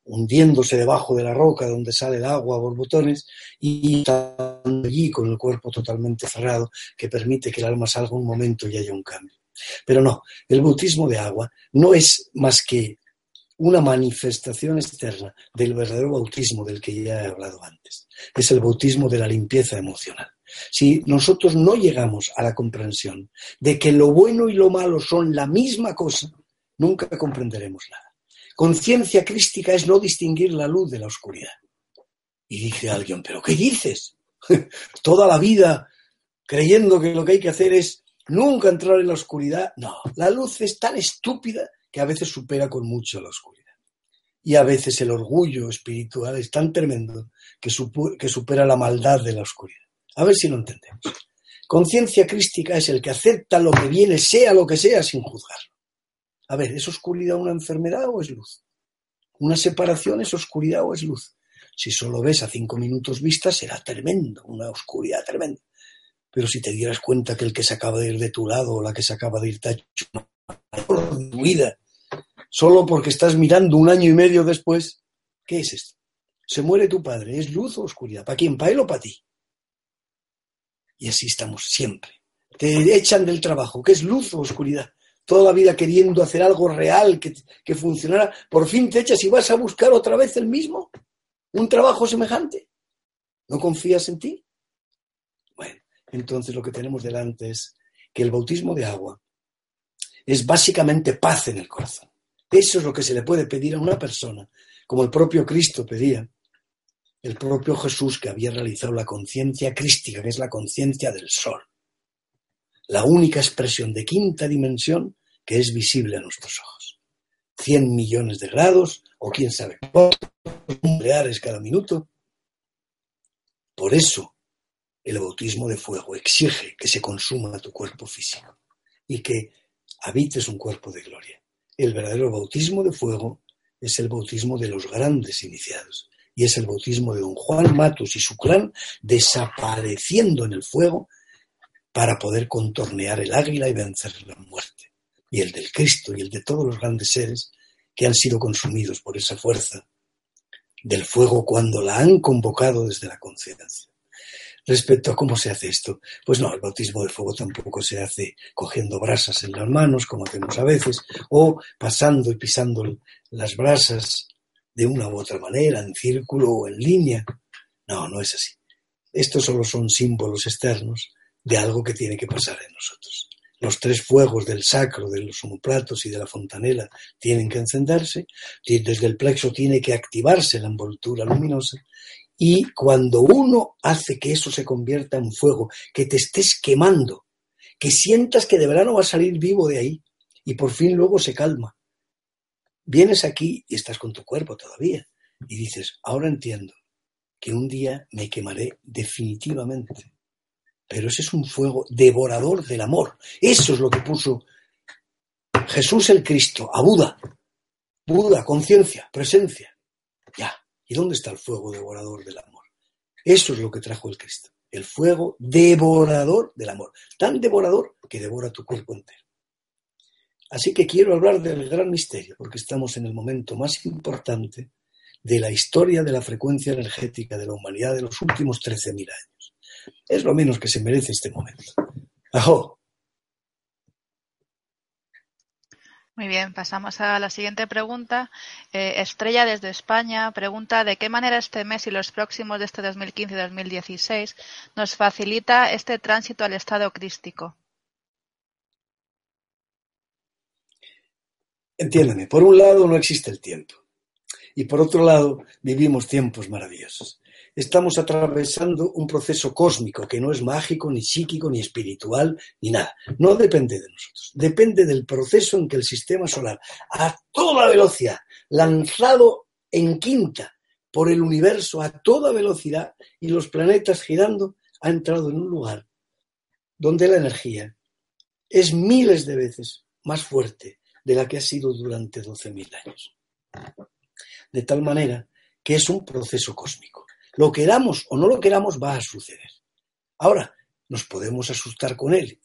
hundiéndose debajo de la roca donde sale el agua a borbotones y estando allí con el cuerpo totalmente cerrado que permite que el alma salga un momento y haya un cambio. Pero no, el bautismo de agua no es más que una manifestación externa del verdadero bautismo del que ya he hablado antes. Es el bautismo de la limpieza emocional. Si nosotros no llegamos a la comprensión de que lo bueno y lo malo son la misma cosa, nunca comprenderemos nada. Conciencia crística es no distinguir la luz de la oscuridad. Y dice alguien, ¿pero qué dices? Toda la vida creyendo que lo que hay que hacer es nunca entrar en la oscuridad. No, la luz es tan estúpida que a veces supera con mucho la oscuridad. Y a veces el orgullo espiritual es tan tremendo que, supera la maldad de la oscuridad. A ver si lo entendemos. Conciencia crística es el que acepta lo que viene, sea lo que sea, sin juzgarlo. A ver, ¿es oscuridad una enfermedad o es luz? ¿Una separación es oscuridad o es luz? Si solo ves a cinco minutos vista, será tremendo, una oscuridad tremenda. Pero si te dieras cuenta que el que se acaba de ir de tu lado o la que se acaba de ir te ha hecho tu vida, solo porque estás mirando un año y medio después, ¿qué es esto? Se muere tu padre, ¿es luz o oscuridad? ¿Para quién? ¿Para él o para ti? Y así estamos siempre. Te echan del trabajo, ¿qué es luz o oscuridad? Toda la vida queriendo hacer algo real que, que funcionara, por fin te echas y vas a buscar otra vez el mismo, un trabajo semejante. ¿No confías en ti? Entonces lo que tenemos delante es que el bautismo de agua es básicamente paz en el corazón. Eso es lo que se le puede pedir a una persona, como el propio Cristo pedía, el propio Jesús que había realizado la conciencia crística, que es la conciencia del sol, la única expresión de quinta dimensión que es visible a nuestros ojos. Cien millones de grados, o quién sabe cuántos nucleares cada minuto. Por eso, el bautismo de fuego exige que se consuma tu cuerpo físico y que habites un cuerpo de gloria. El verdadero bautismo de fuego es el bautismo de los grandes iniciados y es el bautismo de don Juan Matus y su clan desapareciendo en el fuego para poder contornear el águila y vencer la muerte. Y el del Cristo y el de todos los grandes seres que han sido consumidos por esa fuerza del fuego cuando la han convocado desde la conciencia. Respecto a cómo se hace esto. Pues no, el bautismo de fuego tampoco se hace cogiendo brasas en las manos, como hacemos a veces, o pasando y pisando las brasas de una u otra manera, en círculo o en línea. No, no es así. Estos solo son símbolos externos de algo que tiene que pasar en nosotros. Los tres fuegos del sacro, de los homoplatos y de la fontanela tienen que encenderse, desde el plexo tiene que activarse la envoltura luminosa y cuando uno hace que eso se convierta en fuego, que te estés quemando, que sientas que de verano vas a salir vivo de ahí y por fin luego se calma. Vienes aquí y estás con tu cuerpo todavía y dices, ahora entiendo que un día me quemaré definitivamente. Pero ese es un fuego devorador del amor. Eso es lo que puso Jesús el Cristo a Buda. Buda, conciencia, presencia. ¿Y dónde está el fuego devorador del amor? Eso es lo que trajo el Cristo. El fuego devorador del amor. Tan devorador que devora tu cuerpo entero. Así que quiero hablar del gran misterio, porque estamos en el momento más importante de la historia de la frecuencia energética de la humanidad de los últimos 13.000 años. Es lo menos que se merece este momento. ¡Ajo! Muy bien, pasamos a la siguiente pregunta. Eh, Estrella desde España pregunta de qué manera este mes y los próximos de este 2015 y 2016 nos facilita este tránsito al estado crístico. Entiéndeme, por un lado no existe el tiempo y por otro lado vivimos tiempos maravillosos. Estamos atravesando un proceso cósmico que no es mágico, ni psíquico, ni espiritual, ni nada. No depende de nosotros. Depende del proceso en que el sistema solar, a toda velocidad, lanzado en quinta por el universo a toda velocidad y los planetas girando, ha entrado en un lugar donde la energía es miles de veces más fuerte de la que ha sido durante 12.000 años. De tal manera que es un proceso cósmico. Lo queramos o no lo queramos va a suceder. Ahora, nos podemos asustar con él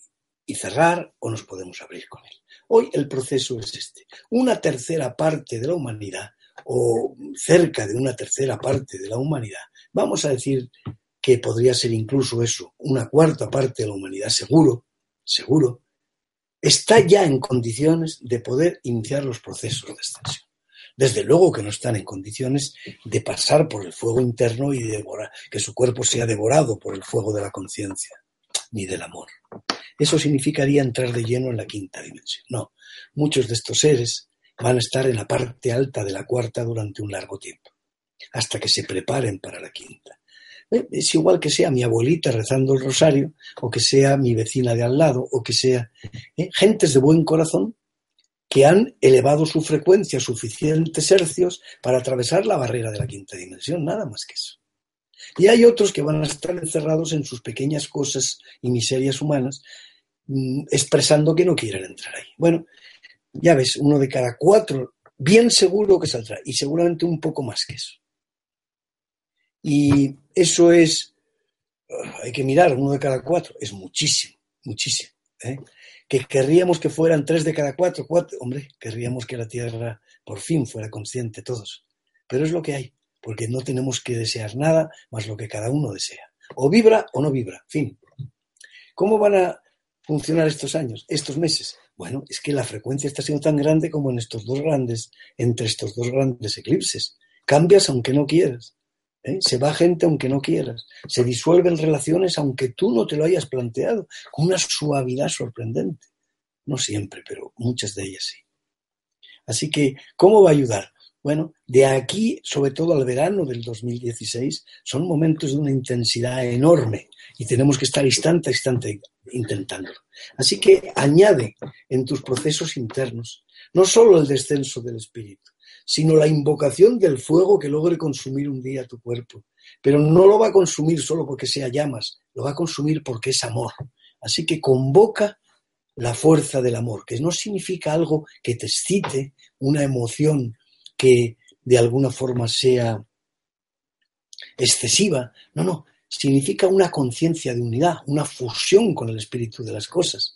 y cerrar o nos podemos abrir con él. Hoy el proceso es este. Una tercera parte de la humanidad o cerca de una tercera parte de la humanidad, vamos a decir que podría ser incluso eso, una cuarta parte de la humanidad, seguro, seguro, está ya en condiciones de poder iniciar los procesos de extensión. Desde luego que no están en condiciones de pasar por el fuego interno y devorar, que su cuerpo sea devorado por el fuego de la conciencia, ni del amor. Eso significaría entrar de lleno en la quinta dimensión. No, muchos de estos seres van a estar en la parte alta de la cuarta durante un largo tiempo, hasta que se preparen para la quinta. Eh, es igual que sea mi abuelita rezando el rosario, o que sea mi vecina de al lado, o que sea eh, gentes de buen corazón que han elevado su frecuencia suficientes hercios para atravesar la barrera de la quinta dimensión, nada más que eso. Y hay otros que van a estar encerrados en sus pequeñas cosas y miserias humanas, mm, expresando que no quieren entrar ahí. Bueno, ya ves, uno de cada cuatro, bien seguro que saldrá, y seguramente un poco más que eso. Y eso es, ah, hay que mirar, uno de cada cuatro, es muchísimo, muchísimo. ¿eh? Que querríamos que fueran tres de cada cuatro, cuatro, hombre, querríamos que la Tierra por fin fuera consciente todos. Pero es lo que hay, porque no tenemos que desear nada más lo que cada uno desea. O vibra o no vibra, fin. ¿Cómo van a funcionar estos años, estos meses? Bueno, es que la frecuencia está siendo tan grande como en estos dos grandes, entre estos dos grandes eclipses. Cambias aunque no quieras. ¿Eh? Se va gente aunque no quieras. Se disuelven relaciones aunque tú no te lo hayas planteado, con una suavidad sorprendente. No siempre, pero muchas de ellas sí. Así que, ¿cómo va a ayudar? Bueno, de aquí, sobre todo al verano del 2016, son momentos de una intensidad enorme y tenemos que estar instante a instante intentándolo. Así que añade en tus procesos internos no solo el descenso del espíritu, sino la invocación del fuego que logre consumir un día tu cuerpo. Pero no lo va a consumir solo porque sea llamas, lo va a consumir porque es amor. Así que convoca la fuerza del amor, que no significa algo que te excite, una emoción que de alguna forma sea excesiva. No, no, significa una conciencia de unidad, una fusión con el espíritu de las cosas.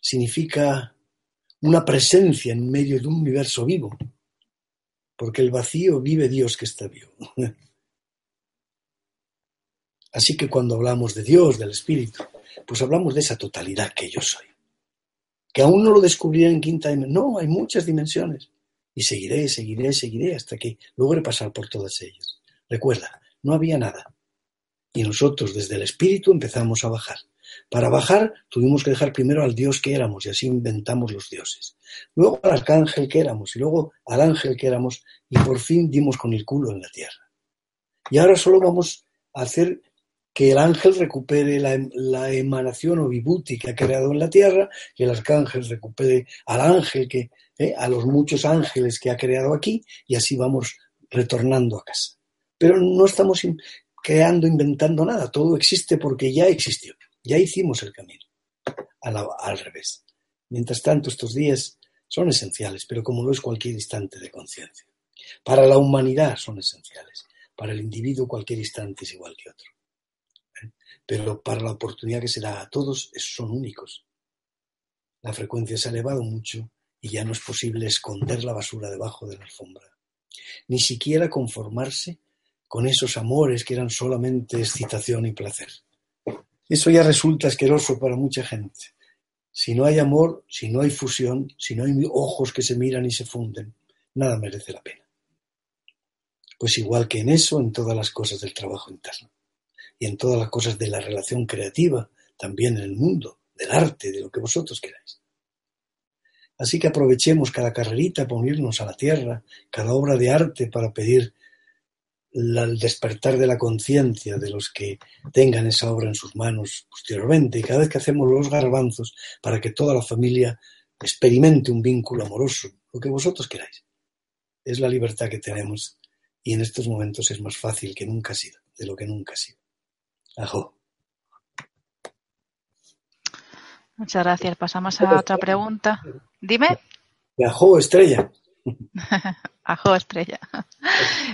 Significa una presencia en medio de un universo vivo, porque el vacío vive Dios que está vivo. Así que cuando hablamos de Dios, del Espíritu, pues hablamos de esa totalidad que yo soy. Que aún no lo descubriré en quinta dimensión. No, hay muchas dimensiones. Y seguiré, seguiré, seguiré hasta que logre pasar por todas ellas. Recuerda, no había nada. Y nosotros desde el Espíritu empezamos a bajar. Para bajar tuvimos que dejar primero al Dios que éramos y así inventamos los dioses. Luego al arcángel que éramos y luego al ángel que éramos y por fin dimos con el culo en la tierra. Y ahora solo vamos a hacer que el ángel recupere la, emanación o vibuti que ha creado en la tierra y el arcángel recupere al ángel que, eh, a los muchos ángeles que ha creado aquí y así vamos retornando a casa. Pero no estamos creando, inventando nada, todo existe porque ya existió. Ya hicimos el camino. Al, revés. Mientras tanto, estos días son esenciales, pero como lo es cualquier instante de conciencia. Para la humanidad son esenciales. Para el individuo cualquier instante es igual que otro. ¿Eh? Pero para la oportunidad que se da a todos, son únicos. La frecuencia se ha elevado mucho y ya no es posible esconder la basura debajo de la alfombra. Ni siquiera conformarse con esos amores que eran solamente excitación y placer. Eso ya resulta asqueroso para mucha gente. Si no hay amor, si no hay fusión, si no hay ojos que se miran y se funden, nada merece la pena. Pues igual que en eso, en todas las cosas del trabajo interno y en todas las cosas de la relación creativa, también en el mundo, del arte, de lo que vosotros queráis. Así que aprovechemos cada carrerita para unirnos a la tierra, cada obra de arte para pedir el despertar de la conciencia de los que tengan esa obra en sus manos posteriormente y cada vez que hacemos los garbanzos para que toda la familia experimente un vínculo amoroso, lo que vosotros queráis. Es la libertad que tenemos y en estos momentos es más fácil que nunca ha sido, de lo que nunca ha sido. Ajo. Muchas gracias. Pasamos a otra pregunta. Dime. Ajo, estrella. Ajo estrella.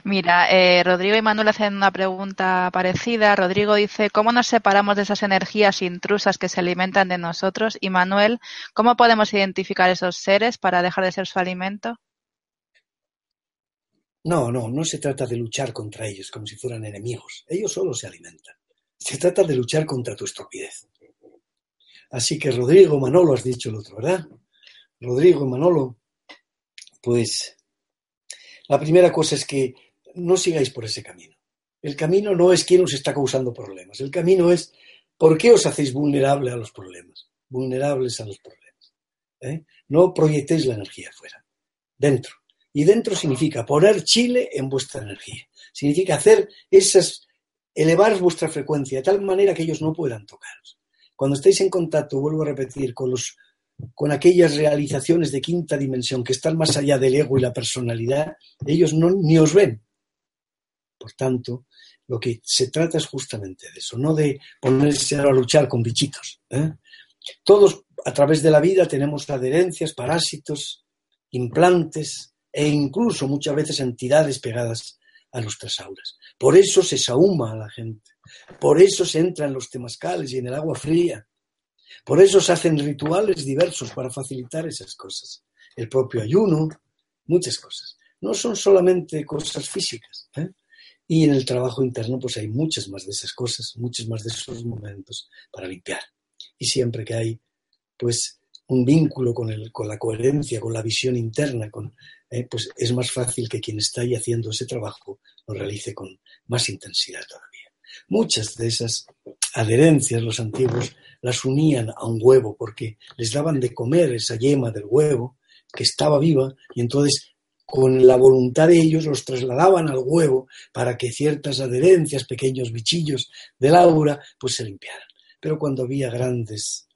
Mira, eh, Rodrigo y Manuel hacen una pregunta parecida. Rodrigo dice, ¿cómo nos separamos de esas energías intrusas que se alimentan de nosotros? Y Manuel, ¿cómo podemos identificar esos seres para dejar de ser su alimento? No, no, no se trata de luchar contra ellos como si fueran enemigos. Ellos solo se alimentan. Se trata de luchar contra tu estupidez. Así que Rodrigo, Manolo, has dicho el otro, ¿verdad? Rodrigo Manolo, pues la primera cosa es que no sigáis por ese camino. El camino no es quién os está causando problemas. El camino es por qué os hacéis vulnerables a los problemas. Vulnerables a los problemas. ¿eh? No proyectéis la energía afuera. Dentro. Y dentro significa poner Chile en vuestra energía. Significa hacer esas, elevar vuestra frecuencia de tal manera que ellos no puedan tocaros. Cuando estéis en contacto, vuelvo a repetir, con los con aquellas realizaciones de quinta dimensión que están más allá del ego y la personalidad, ellos no, ni os ven. Por tanto, lo que se trata es justamente de eso, no de ponerse a luchar con bichitos. ¿eh? Todos a través de la vida tenemos adherencias, parásitos, implantes e incluso muchas veces entidades pegadas a nuestras auras. Por eso se sahuma a la gente, por eso se entra en los temazcales y en el agua fría, por eso se hacen rituales diversos para facilitar esas cosas. El propio ayuno, muchas cosas. No son solamente cosas físicas. ¿eh? Y en el trabajo interno pues hay muchas más de esas cosas, muchos más de esos momentos para limpiar. Y siempre que hay pues un vínculo con, el, con la coherencia, con la visión interna, eh, pues es más fácil que quien está ahí haciendo ese trabajo lo realice con más intensidad todavía. Muchas de esas adherencias los antiguos las unían a un huevo porque les daban de comer esa yema del huevo que estaba viva y entonces con la voluntad de ellos los trasladaban al huevo para que ciertas adherencias, pequeños bichillos del aura, pues se limpiaran. Pero cuando había grandes,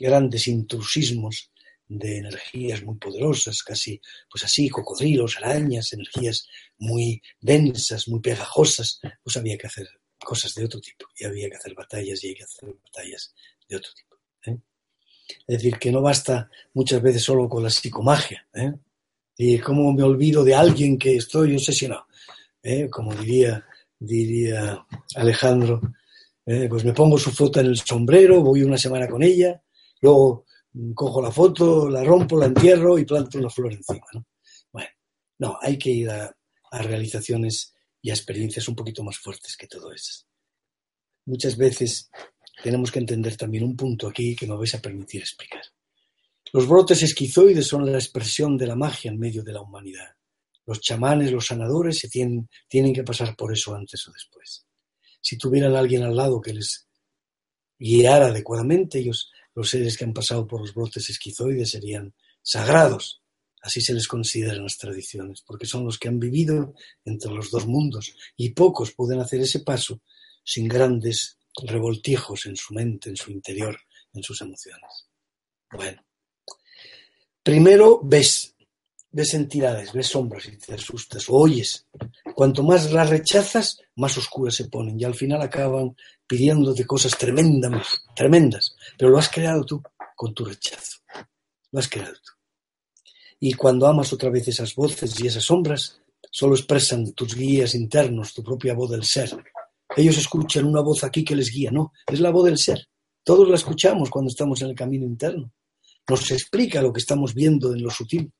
grandes intrusismos de energías muy poderosas, casi pues así, cocodrilos, arañas, energías muy densas, muy pegajosas, pues había que hacer cosas de otro tipo y había que hacer batallas y hay que hacer batallas de otro tipo. ¿eh? Es decir, que no basta muchas veces solo con la psicomagia. ¿eh? Y cómo me olvido de alguien que estoy obsesionado. ¿eh? Como diría, diría Alejandro, ¿eh? pues me pongo su foto en el sombrero, voy una semana con ella, luego cojo la foto, la rompo, la entierro y planto una flor encima. ¿no? Bueno, no, hay que ir a, a realizaciones y a experiencias un poquito más fuertes que todo eso. muchas veces tenemos que entender también un punto aquí que me vais a permitir explicar. Los brotes esquizoides son la expresión de la magia en medio de la humanidad. Los chamanes, los sanadores, se tienen, tienen que pasar por eso antes o después. Si tuvieran alguien al lado que les guiara adecuadamente, ellos, los seres que han pasado por los brotes esquizoides, serían sagrados. Así se les considera en las tradiciones, porque son los que han vivido entre los dos mundos y pocos pueden hacer ese paso sin grandes revoltijos en su mente, en su interior, en sus emociones. Bueno, primero ves, ves entidades, ves sombras y te asustas, o oyes. Cuanto más las rechazas, más oscuras se ponen y al final acaban pidiéndote cosas tremendas, tremendas, pero lo has creado tú con tu rechazo. Lo has creado tú. Y cuando amas otra vez esas voces y esas sombras, solo expresan tus guías internos, tu propia voz del ser, ellos escuchan una voz aquí que les guía, no, es la voz del ser. Todos la escuchamos cuando estamos en el camino interno. Nos explica lo que estamos viendo en lo sutil.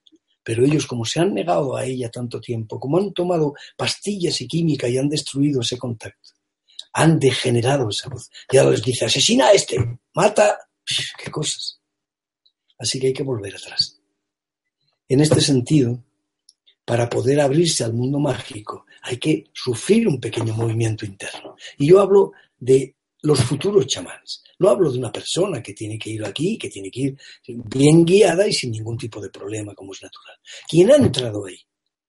Pero ellos, como se han negado a ella tanto tiempo, como han tomado pastillas y química y han destruido ese contacto, han degenerado esa voz. Y ahora les dice, asesina a este, mata, qué cosas. Así que hay que volver atrás. En este sentido, para poder abrirse al mundo mágico, hay que sufrir un pequeño movimiento interno. Y yo hablo de los futuros chamanes. No hablo de una persona que tiene que ir aquí, que tiene que ir bien guiada y sin ningún tipo de problema, como es natural. Quien ha entrado ahí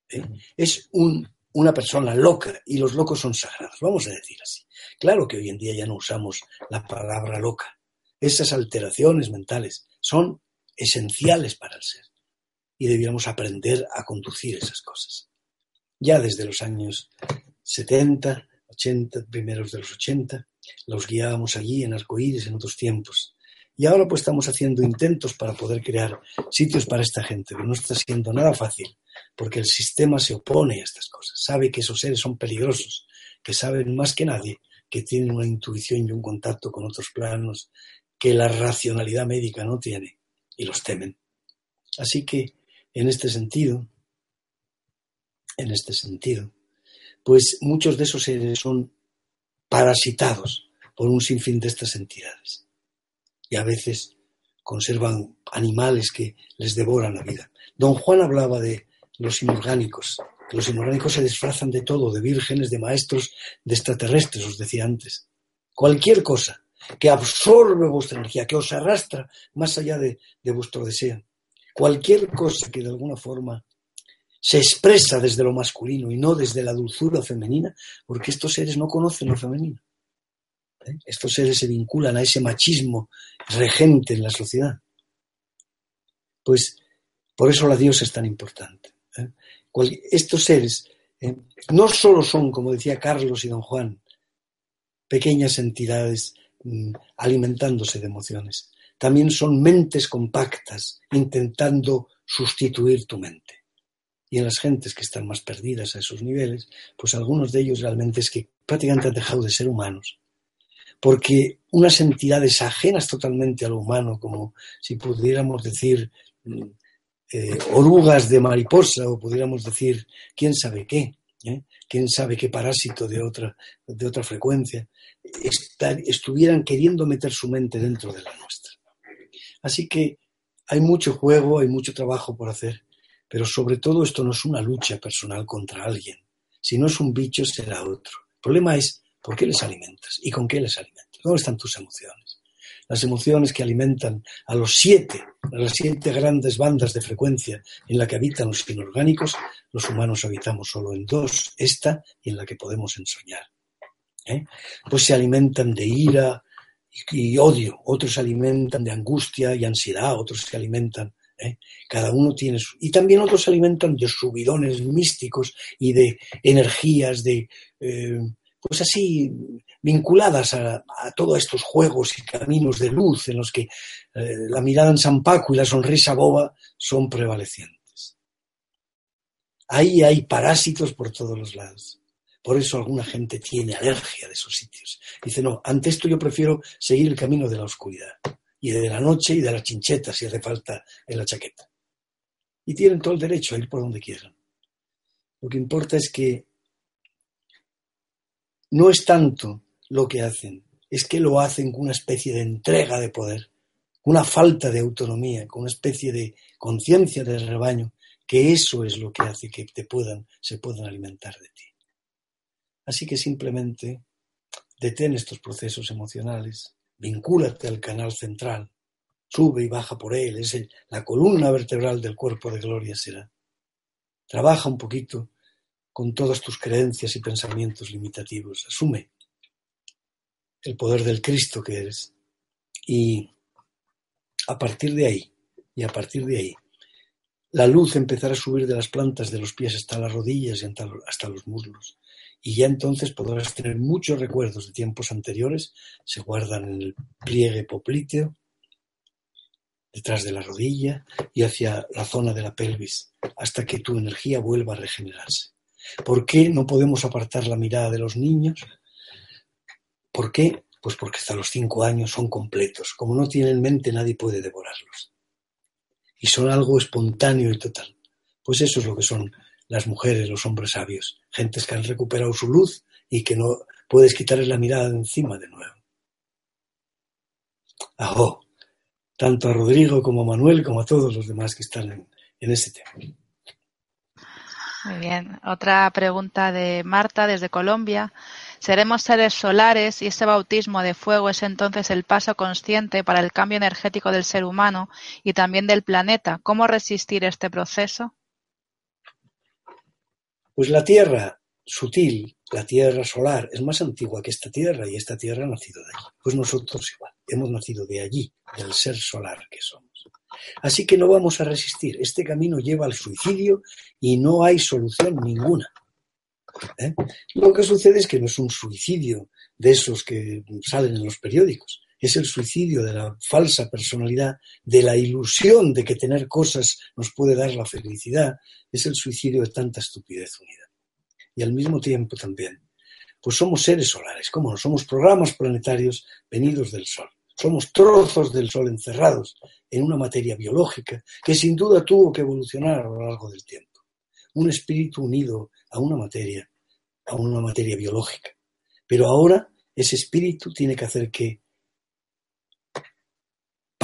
¿eh? es una persona loca y los locos son sagrados, vamos a decir así. Claro que hoy en día ya no usamos la palabra loca. Esas alteraciones mentales son esenciales para el ser y debiéramos aprender a conducir esas cosas. Ya desde los años 70, 80, primeros de los 80, los guiábamos allí en arcoíris en otros tiempos. Y ahora pues estamos haciendo intentos para poder crear sitios para esta gente, pero no está siendo nada fácil, porque el sistema se opone a estas cosas, sabe que esos seres son peligrosos, que saben más que nadie, que tienen una intuición y un contacto con otros planos que la racionalidad médica no tiene, y los temen. Así que en este sentido, en este sentido, pues muchos de esos seres son parasitados por un sinfín de estas entidades. Y a veces conservan animales que les devoran la vida. Don Juan hablaba de los inorgánicos, que los inorgánicos se disfrazan de todo, de vírgenes, de maestros, de extraterrestres, os decía antes. Cualquier cosa que absorbe vuestra energía, que os arrastra más allá de, de vuestro deseo cualquier cosa que de alguna forma se expresa desde lo masculino y no desde la dulzura femenina, porque estos seres no conocen lo femenino. ¿eh? Estos seres se vinculan a ese machismo regente en la sociedad. Pues por eso la diosa es tan importante. ¿eh? Estos seres ¿eh? no solo son, como decía Carlos y don Juan, pequeñas entidades mm, alimentándose de emociones, también son mentes compactas intentando sustituir tu mente. Y en las gentes que están más perdidas a esos niveles, pues algunos de ellos realmente es que prácticamente han dejado de ser humanos. Porque unas entidades ajenas totalmente a lo humano, como si pudiéramos decir mm, eh, orugas de mariposa o pudiéramos decir quién sabe qué, ¿eh? quién sabe qué parásito de otra, de otra frecuencia, estuvieran queriendo meter su mente dentro de la nuestra. Así que hay mucho juego, hay mucho trabajo por hacer, pero sobre todo esto no es una lucha personal contra alguien. Si no es un bicho, será otro. El problema es por qué les alimentas y con qué les alimentas. ¿Dónde están tus emociones? Las emociones que alimentan a los siete, a las siete grandes bandas de frecuencia en la que habitan los inorgánicos, los humanos habitamos solo en dos, esta y en la que podemos ensoñar. ¿eh? Pues se alimentan de ira, y, odio, otros se alimentan de angustia y ansiedad, otros se alimentan, ¿eh? cada uno tiene su... Y también otros se alimentan de subidones místicos y de energías, de... Eh, pues así, vinculadas a, todos estos juegos y caminos de luz en los que eh, la mirada en San Paco y la sonrisa boba son prevalecientes. Ahí hay parásitos por todos los lados. Por eso alguna gente tiene alergia de esos sitios. Dice, no, ante esto yo prefiero seguir el camino de la oscuridad y de la noche y de la chincheta, si hace falta, en la chaqueta. Y tienen todo el derecho a ir por donde quieran. Lo que importa es que no es tanto lo que hacen, es que lo hacen con una especie de entrega de poder, una falta de autonomía, con una especie de conciencia de rebaño, que eso es lo que hace que te puedan, se puedan alimentar de ti. Así que simplemente detén estos procesos emocionales, vincúlate al canal central, sube y baja por él, es la columna vertebral del cuerpo de gloria será. Trabaja un poquito con todas tus creencias y pensamientos limitativos, asume el poder del Cristo que eres y a partir de ahí, y a partir de ahí, la luz empezará a subir de las plantas de los pies hasta las rodillas y hasta los muslos. Y ya entonces podrás tener muchos recuerdos de tiempos anteriores, se guardan en el pliegue popliteo, detrás de la rodilla y hacia la zona de la pelvis, hasta que tu energía vuelva a regenerarse. ¿Por qué no podemos apartar la mirada de los niños? ¿Por qué? Pues porque hasta los cinco años son completos. Como no tienen mente, nadie puede devorarlos. Y son algo espontáneo y total. Pues eso es lo que son las mujeres, los hombres sabios. Gentes que han recuperado su luz y que no puedes quitarles la mirada de encima de nuevo. Ajo, tanto a Rodrigo como a Manuel como a todos los demás que están en, en ese tema. Muy bien. Otra pregunta de Marta desde Colombia. Seremos seres solares y ese bautismo de fuego es entonces el paso consciente para el cambio energético del ser humano y también del planeta. ¿Cómo resistir este proceso? Pues la Tierra sutil, la Tierra solar, es más antigua que esta Tierra y esta Tierra ha nacido de allí. Pues nosotros igual, hemos nacido de allí, del ser solar que somos. Así que no vamos a resistir. Este camino lleva al suicidio y no hay solución ninguna. ¿Eh? Lo que sucede es que no es un suicidio de esos que salen en los periódicos, es el suicidio de la falsa personalidad, de la ilusión de que tener cosas nos puede dar la felicidad, es el suicidio de tanta estupidez unida. Y al mismo tiempo también, pues somos seres solares, como no somos programas planetarios venidos del Sol. Somos trozos del Sol encerrados en una materia biológica que sin duda tuvo que evolucionar a lo largo del tiempo. Un espíritu unido a una materia, a una materia biológica. Pero ahora ese espíritu tiene que hacer que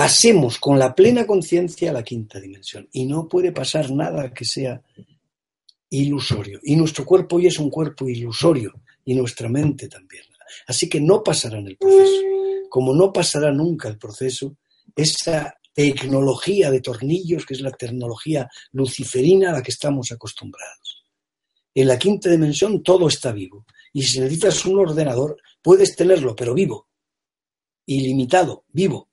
pasemos con la plena conciencia a la quinta dimensión. Y no puede pasar nada que sea ilusorio. Y nuestro cuerpo hoy es un cuerpo ilusorio y nuestra mente también. Así que no pasará en el proceso como no pasará nunca el proceso, esa tecnología de tornillos, que es la tecnología luciferina a la que estamos acostumbrados. En la quinta dimensión todo está vivo. Y si necesitas un ordenador, puedes tenerlo, pero vivo. Ilimitado, vivo.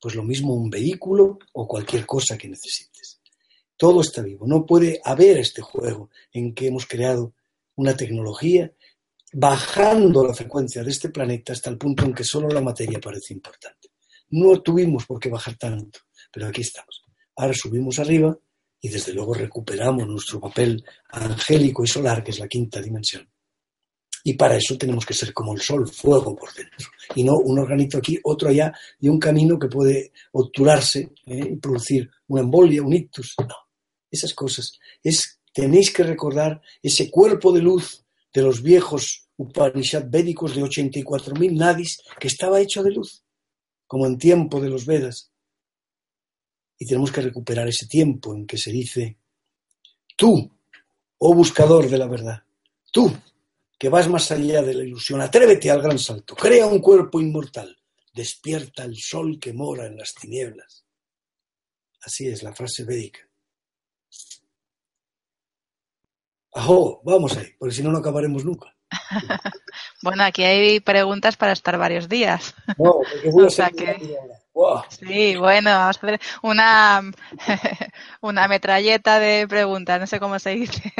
Pues lo mismo un vehículo o cualquier cosa que necesites. Todo está vivo. No puede haber este juego en que hemos creado una tecnología bajando la frecuencia de este planeta hasta el punto en que solo la materia parece importante. No tuvimos por qué bajar tanto, pero aquí estamos. Ahora subimos arriba y desde luego recuperamos nuestro papel angélico y solar, que es la quinta dimensión. Y para eso tenemos que ser como el sol, fuego por dentro. Y no un organito aquí, otro allá, y un camino que puede obturarse ¿eh? y producir una embolia, un ictus. No, esas cosas. Es, tenéis que recordar ese cuerpo de luz de los viejos Upanishad védicos de 84.000 nadis que estaba hecho de luz, como en tiempo de los Vedas. Y tenemos que recuperar ese tiempo en que se dice, tú, oh buscador de la verdad, tú, que vas más allá de la ilusión, atrévete al gran salto, crea un cuerpo inmortal, despierta el sol que mora en las tinieblas. Así es la frase védica. Ajo, vamos ahí, porque si no, no acabaremos nunca. bueno, aquí hay preguntas para estar varios días. No, porque voy a que... Sí, bueno, vamos a hacer una, una metralleta de preguntas, no sé cómo se dice.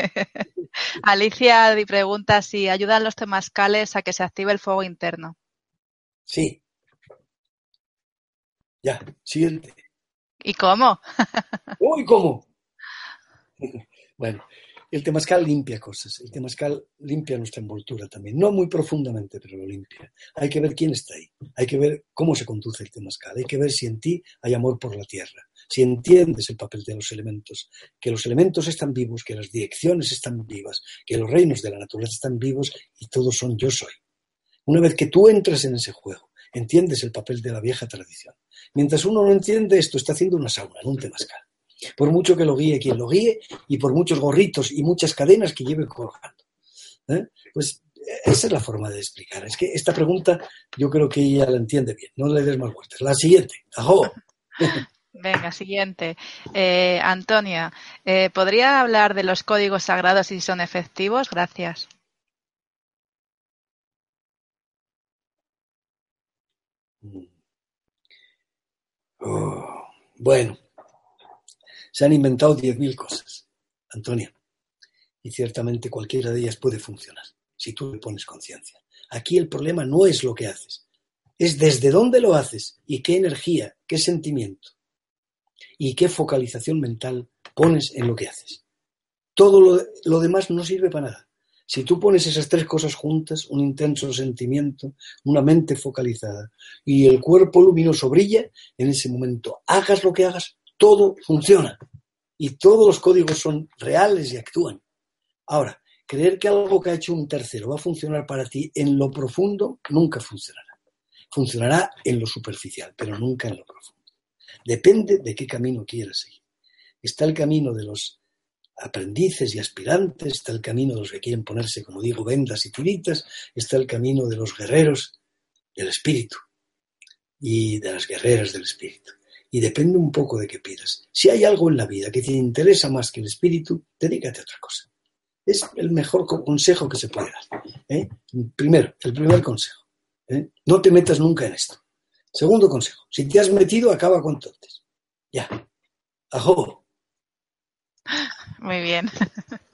Alicia pregunta si ayudan los temascales a que se active el fuego interno. Sí. Ya, siguiente. ¿Y cómo? Uy, ¿cómo? Bueno, el temazcal limpia cosas, el temazcal limpia nuestra envoltura también, no muy profundamente, pero lo limpia. Hay que ver quién está ahí, hay que ver cómo se conduce el temazcal, hay que ver si en ti hay amor por la tierra, si entiendes el papel de los elementos, que los elementos están vivos, que las direcciones están vivas, que los reinos de la naturaleza están vivos y todos son yo soy. Una vez que tú entres en ese juego entiendes el papel de la vieja tradición. Mientras uno no entiende esto, está haciendo una sauna, no un temazcal. Por mucho que lo guíe quien lo guíe y por muchos gorritos y muchas cadenas que lleve colgando. ¿eh? Pues esa es la forma de explicar. Es que esta pregunta yo creo que ella la entiende bien. No le des más vueltas. La siguiente. ¡Ajo! Venga, siguiente. Eh, Antonia, eh, ¿podría hablar de los códigos sagrados si son efectivos? Gracias. Mm. Oh, bueno, se han inventado 10.000 cosas, Antonia, y ciertamente cualquiera de ellas puede funcionar si tú le pones conciencia. Aquí el problema no es lo que haces, es desde dónde lo haces y qué energía, qué sentimiento y qué focalización mental pones en lo que haces. Todo lo, demás no sirve para nada. Si tú pones esas tres cosas juntas, un intenso sentimiento, una mente focalizada y el cuerpo luminoso brilla, en ese momento, hagas lo que hagas, todo funciona. Y todos los códigos son reales y actúan. Ahora, creer que algo que ha hecho un tercero va a funcionar para ti en lo profundo, nunca funcionará. Funcionará en lo superficial, pero nunca en lo profundo. Depende de qué camino quieras seguir. Está el camino de los aprendices y aspirantes, está el camino de los que quieren ponerse, como digo, vendas y tiritas, está el camino de los guerreros del espíritu y de las guerreras del espíritu. Y depende un poco de qué pidas. Si hay algo en la vida que te interesa más que el espíritu, dedícate a otra cosa. Es el mejor consejo que se puede dar. ¿eh? Primero, el primer consejo. ¿eh? No te metas nunca en esto. Segundo consejo. Si te has metido, acaba con antes. Ya. Ajo. Muy bien.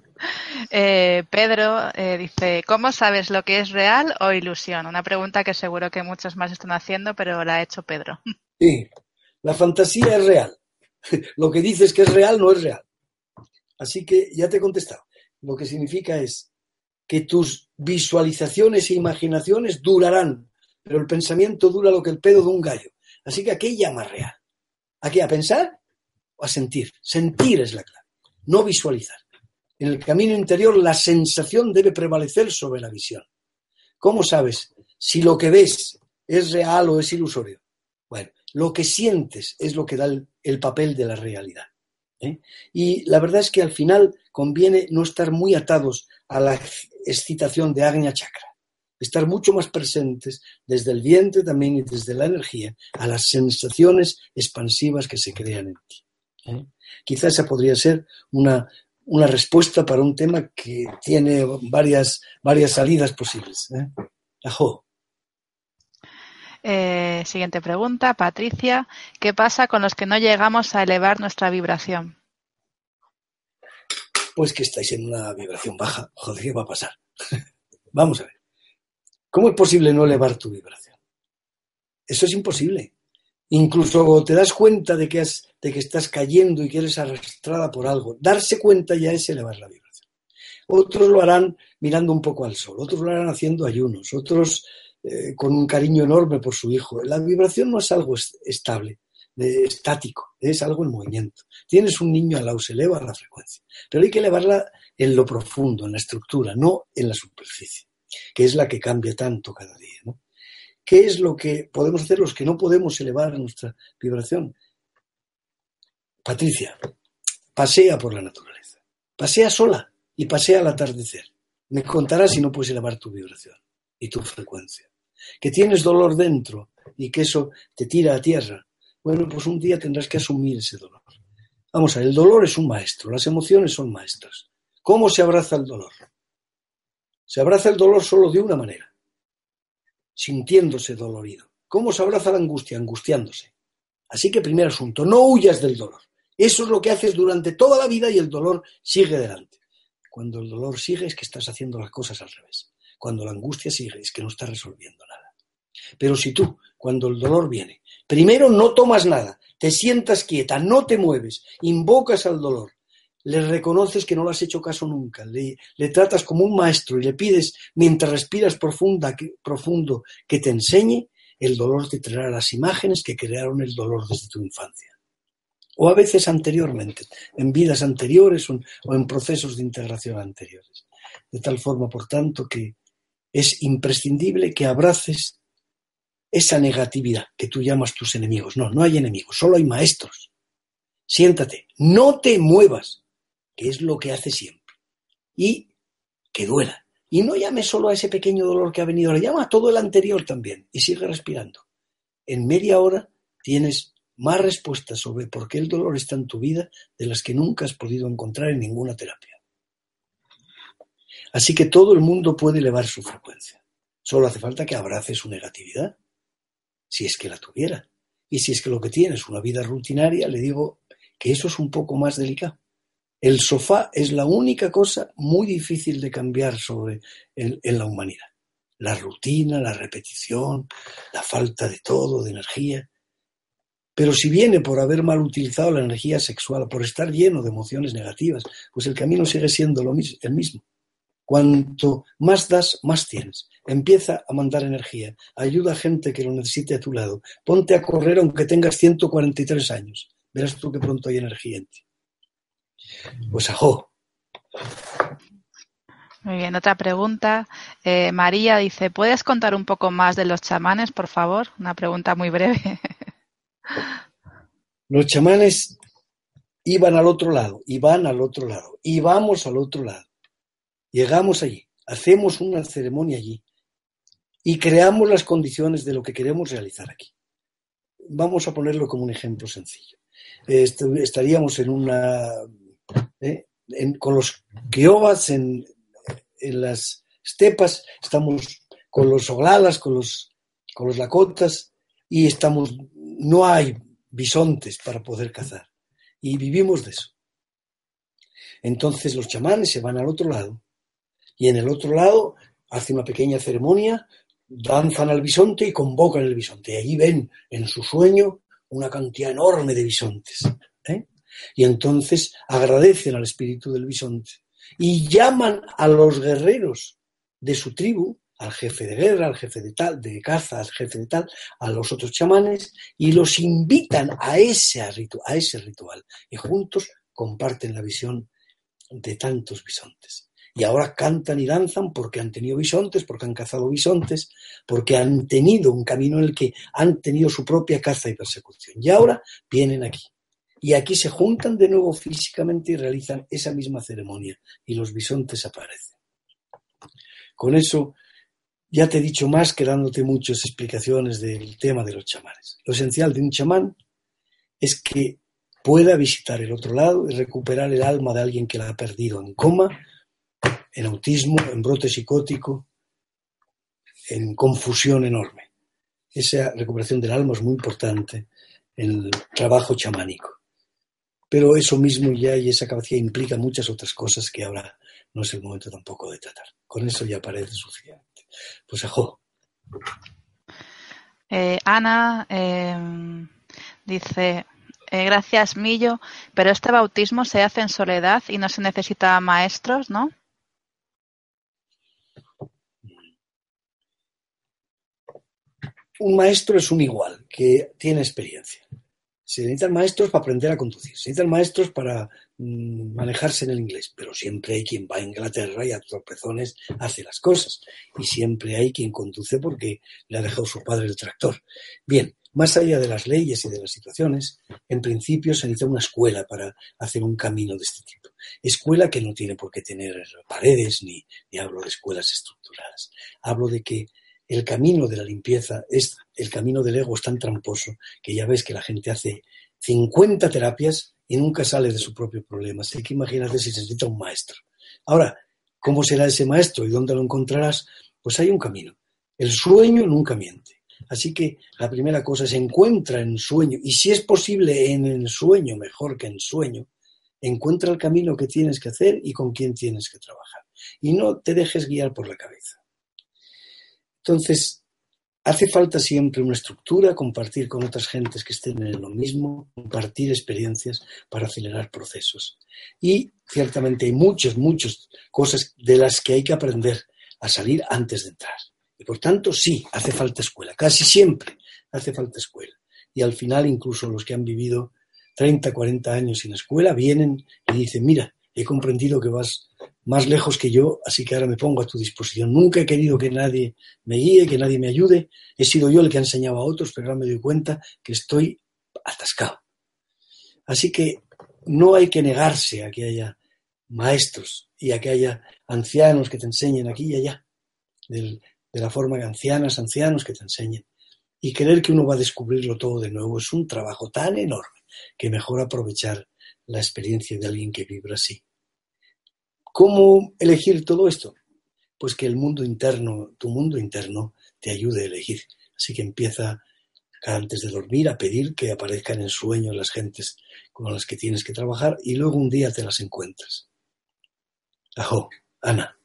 Eh, Pedro dice, ¿cómo sabes lo que es real o ilusión? Una pregunta que seguro que muchos más están haciendo, pero la ha hecho Pedro. Sí, la fantasía es real. Lo que dices que es real no es real. Así que ya te he contestado lo que significa es que tus visualizaciones e imaginaciones durarán, pero el pensamiento dura lo que el pedo de un gallo. Así que ¿a qué llama real? ¿A qué? ¿A pensar o a sentir? Sentir es la clave, no visualizar. En el camino interior la sensación debe prevalecer sobre la visión. ¿Cómo sabes si lo que ves es real o es ilusorio? Bueno, lo que sientes es lo que da el, papel de la realidad. ¿eh? Y la verdad es que al final conviene no estar muy atados a la excitación de Agnya Chakra, estar mucho más presentes desde el vientre también y desde la energía a las sensaciones expansivas que se crean en ti. ¿eh? Quizás esa podría ser una, una, respuesta para un tema que tiene varias, varias salidas posibles. ¿eh? Ajo. Eh, siguiente pregunta, Patricia. ¿Qué pasa con los que no llegamos a elevar nuestra vibración? pues que estáis en una vibración baja. Joder, ¿qué va a pasar? Vamos a ver. ¿Cómo es posible no elevar tu vibración? Eso es imposible. Incluso te das cuenta de que, estás cayendo y que eres arrastrada por algo. Darse cuenta ya es elevar la vibración. Otros lo harán mirando un poco al sol, otros lo harán haciendo ayunos, otros eh, con un cariño enorme por su hijo. La vibración no es algo estable estático, es algo en movimiento. Tienes un niño al lado, se eleva la frecuencia, pero hay que elevarla en lo profundo, en la estructura, no en la superficie, que es la que cambia tanto cada día. ¿Qué es lo que podemos hacer los que no podemos elevar nuestra vibración? Patricia, pasea por la naturaleza, pasea sola y pasea al atardecer. Me contarás si no puedes elevar tu vibración y tu frecuencia. Que tienes dolor dentro y que eso te tira a tierra bueno, pues un día tendrás que asumir ese dolor. Vamos a ver, el dolor es un maestro, las emociones son maestras. ¿Cómo se abraza el dolor? Se abraza el dolor solo de una manera, sintiéndose dolorido. ¿Cómo se abraza la angustia? Angustiándose. Así que primer asunto, no huyas del dolor. Eso es lo que haces durante toda la vida y el dolor sigue delante. Cuando el dolor sigue es que estás haciendo las cosas al revés. Cuando la angustia sigue es que no estás resolviendo nada. Pero si tú, cuando el dolor viene, Primero no tomas nada, te sientas quieta, no te mueves, invocas al dolor, le reconoces que no le has hecho caso nunca, le, tratas como un maestro y le pides, mientras respiras profunda, profundo, que te enseñe, el dolor te traerá las imágenes que crearon el dolor desde tu infancia. O a veces anteriormente, en vidas anteriores o en procesos de integración anteriores. De tal forma, por tanto, que es imprescindible que abraces esa negatividad que tú llamas tus enemigos. No, no hay enemigos, solo hay maestros. Siéntate, no te muevas, que es lo que hace siempre. Y que duela. Y no llame solo a ese pequeño dolor que ha venido, le llama a todo el anterior también y sigue respirando. En media hora tienes más respuestas sobre por qué el dolor está en tu vida de las que nunca has podido encontrar en ninguna terapia. Así que todo el mundo puede elevar su frecuencia. Solo hace falta que abrace su negatividad, si es que la tuviera. Y si es que lo que tiene es una vida rutinaria, le digo que eso es un poco más delicado. El sofá es la única cosa muy difícil de cambiar sobre en, la humanidad. La rutina, la repetición, la falta de todo, de energía. Pero si viene por haber mal utilizado la energía sexual, por estar lleno de emociones negativas, pues el camino sigue siendo lo mismo, el mismo. Cuanto más das, más tienes. Empieza a mandar energía. Ayuda a gente que lo necesite a tu lado. Ponte a correr aunque tengas 143 años. Verás tú que pronto hay energía en ti. Pues ajo. Muy bien, otra pregunta. Eh, María dice, ¿puedes contar un poco más de los chamanes, por favor? Una pregunta muy breve. Los chamanes iban al otro lado, y van al otro lado, y vamos al otro lado. Llegamos allí, hacemos una ceremonia allí y creamos las condiciones de lo que queremos realizar aquí. Vamos a ponerlo como un ejemplo sencillo. Estaríamos en una ¿eh? con los kiobas en, las estepas, estamos con los oglalas, con los, con los lakotas, y estamos, no hay bisontes para poder cazar. Y vivimos de eso. Entonces los chamanes se van al otro lado, y en el otro lado hacen una pequeña ceremonia, danzan al bisonte y convocan el bisonte. Y allí ven en su sueño una cantidad enorme de bisontes. ¿eh? Y entonces agradecen al espíritu del bisonte y llaman a los guerreros de su tribu, al jefe de guerra, al jefe de tal, de caza, al jefe de tal, a los otros chamanes, y los invitan a ese, a ese ritual. Y juntos comparten la visión de tantos bisontes. Y ahora cantan y danzan porque han tenido bisontes, porque han cazado bisontes, porque han tenido un camino en el que han tenido su propia caza y persecución. Y ahora vienen aquí y aquí se juntan de nuevo físicamente y realizan esa misma ceremonia y los bisontes aparecen. Con eso ya te he dicho más que dándote muchas explicaciones del tema de los chamanes. Lo esencial de un chamán es que pueda visitar el otro lado y recuperar el alma de alguien que la ha perdido en coma, en autismo, en brote psicótico, en confusión enorme. Esa recuperación del alma es muy importante en el trabajo chamánico. Pero eso mismo ya y esa capacidad implica muchas otras cosas que ahora no es el momento tampoco de tratar. Con eso ya parece suficiente. Pues ajo. Eh, Ana eh, dice, eh, gracias Millo, pero este bautismo se hace en soledad y no se necesita maestros, ¿no? Un maestro es un igual, que tiene experiencia. Se necesitan maestros para aprender a conducir, se necesitan maestros para mm, manejarse en el inglés, pero siempre hay quien va a Inglaterra y a tropezones hace las cosas. Y siempre hay quien conduce porque le ha dejado su padre el tractor. Bien, más allá de las leyes y de las situaciones, en principio se necesita una escuela para hacer un camino de este tipo. Escuela que no tiene por qué tener paredes, ni, ni hablo de escuelas estructuradas. Hablo de que el camino de la limpieza es el camino del ego es tan tramposo que ya ves que la gente hace 50 terapias y nunca sale de su propio problema. Así que imagínate si se necesita un maestro. Ahora, ¿cómo será ese maestro y dónde lo encontrarás? Pues hay un camino. El sueño nunca miente. Así que la primera cosa se encuentra en sueño y si es posible en el sueño mejor que en sueño, encuentra el camino que tienes que hacer y con quién tienes que trabajar. Y no te dejes guiar por la cabeza. Entonces, hace falta siempre una estructura, compartir con otras gentes que estén en lo mismo, compartir experiencias para acelerar procesos. Y ciertamente hay muchas, muchas cosas de las que hay que aprender a salir antes de entrar. Y por tanto, sí, hace falta escuela. Casi siempre hace falta escuela. Y al final, incluso los que han vivido 30, 40 años sin escuela vienen y dicen, mira, he comprendido que vas más lejos que yo, así que ahora me pongo a tu disposición. Nunca he querido que nadie me guíe, que nadie me ayude. He sido yo el que ha enseñado a otros, pero ahora me doy cuenta que estoy atascado. Así que no hay que negarse a que haya maestros y a que haya ancianos que te enseñen aquí y allá, de la forma que ancianas, ancianos que te enseñen. Y creer que uno va a descubrirlo todo de nuevo es un trabajo tan enorme que mejor aprovechar la experiencia de alguien que vibra así. ¿Cómo elegir todo esto? Pues que el mundo interno, tu mundo interno, te ayude a elegir. Así que empieza antes de dormir a pedir que aparezcan en sueños las gentes con las que tienes que trabajar y luego un día te las encuentras. Ajo, Ana.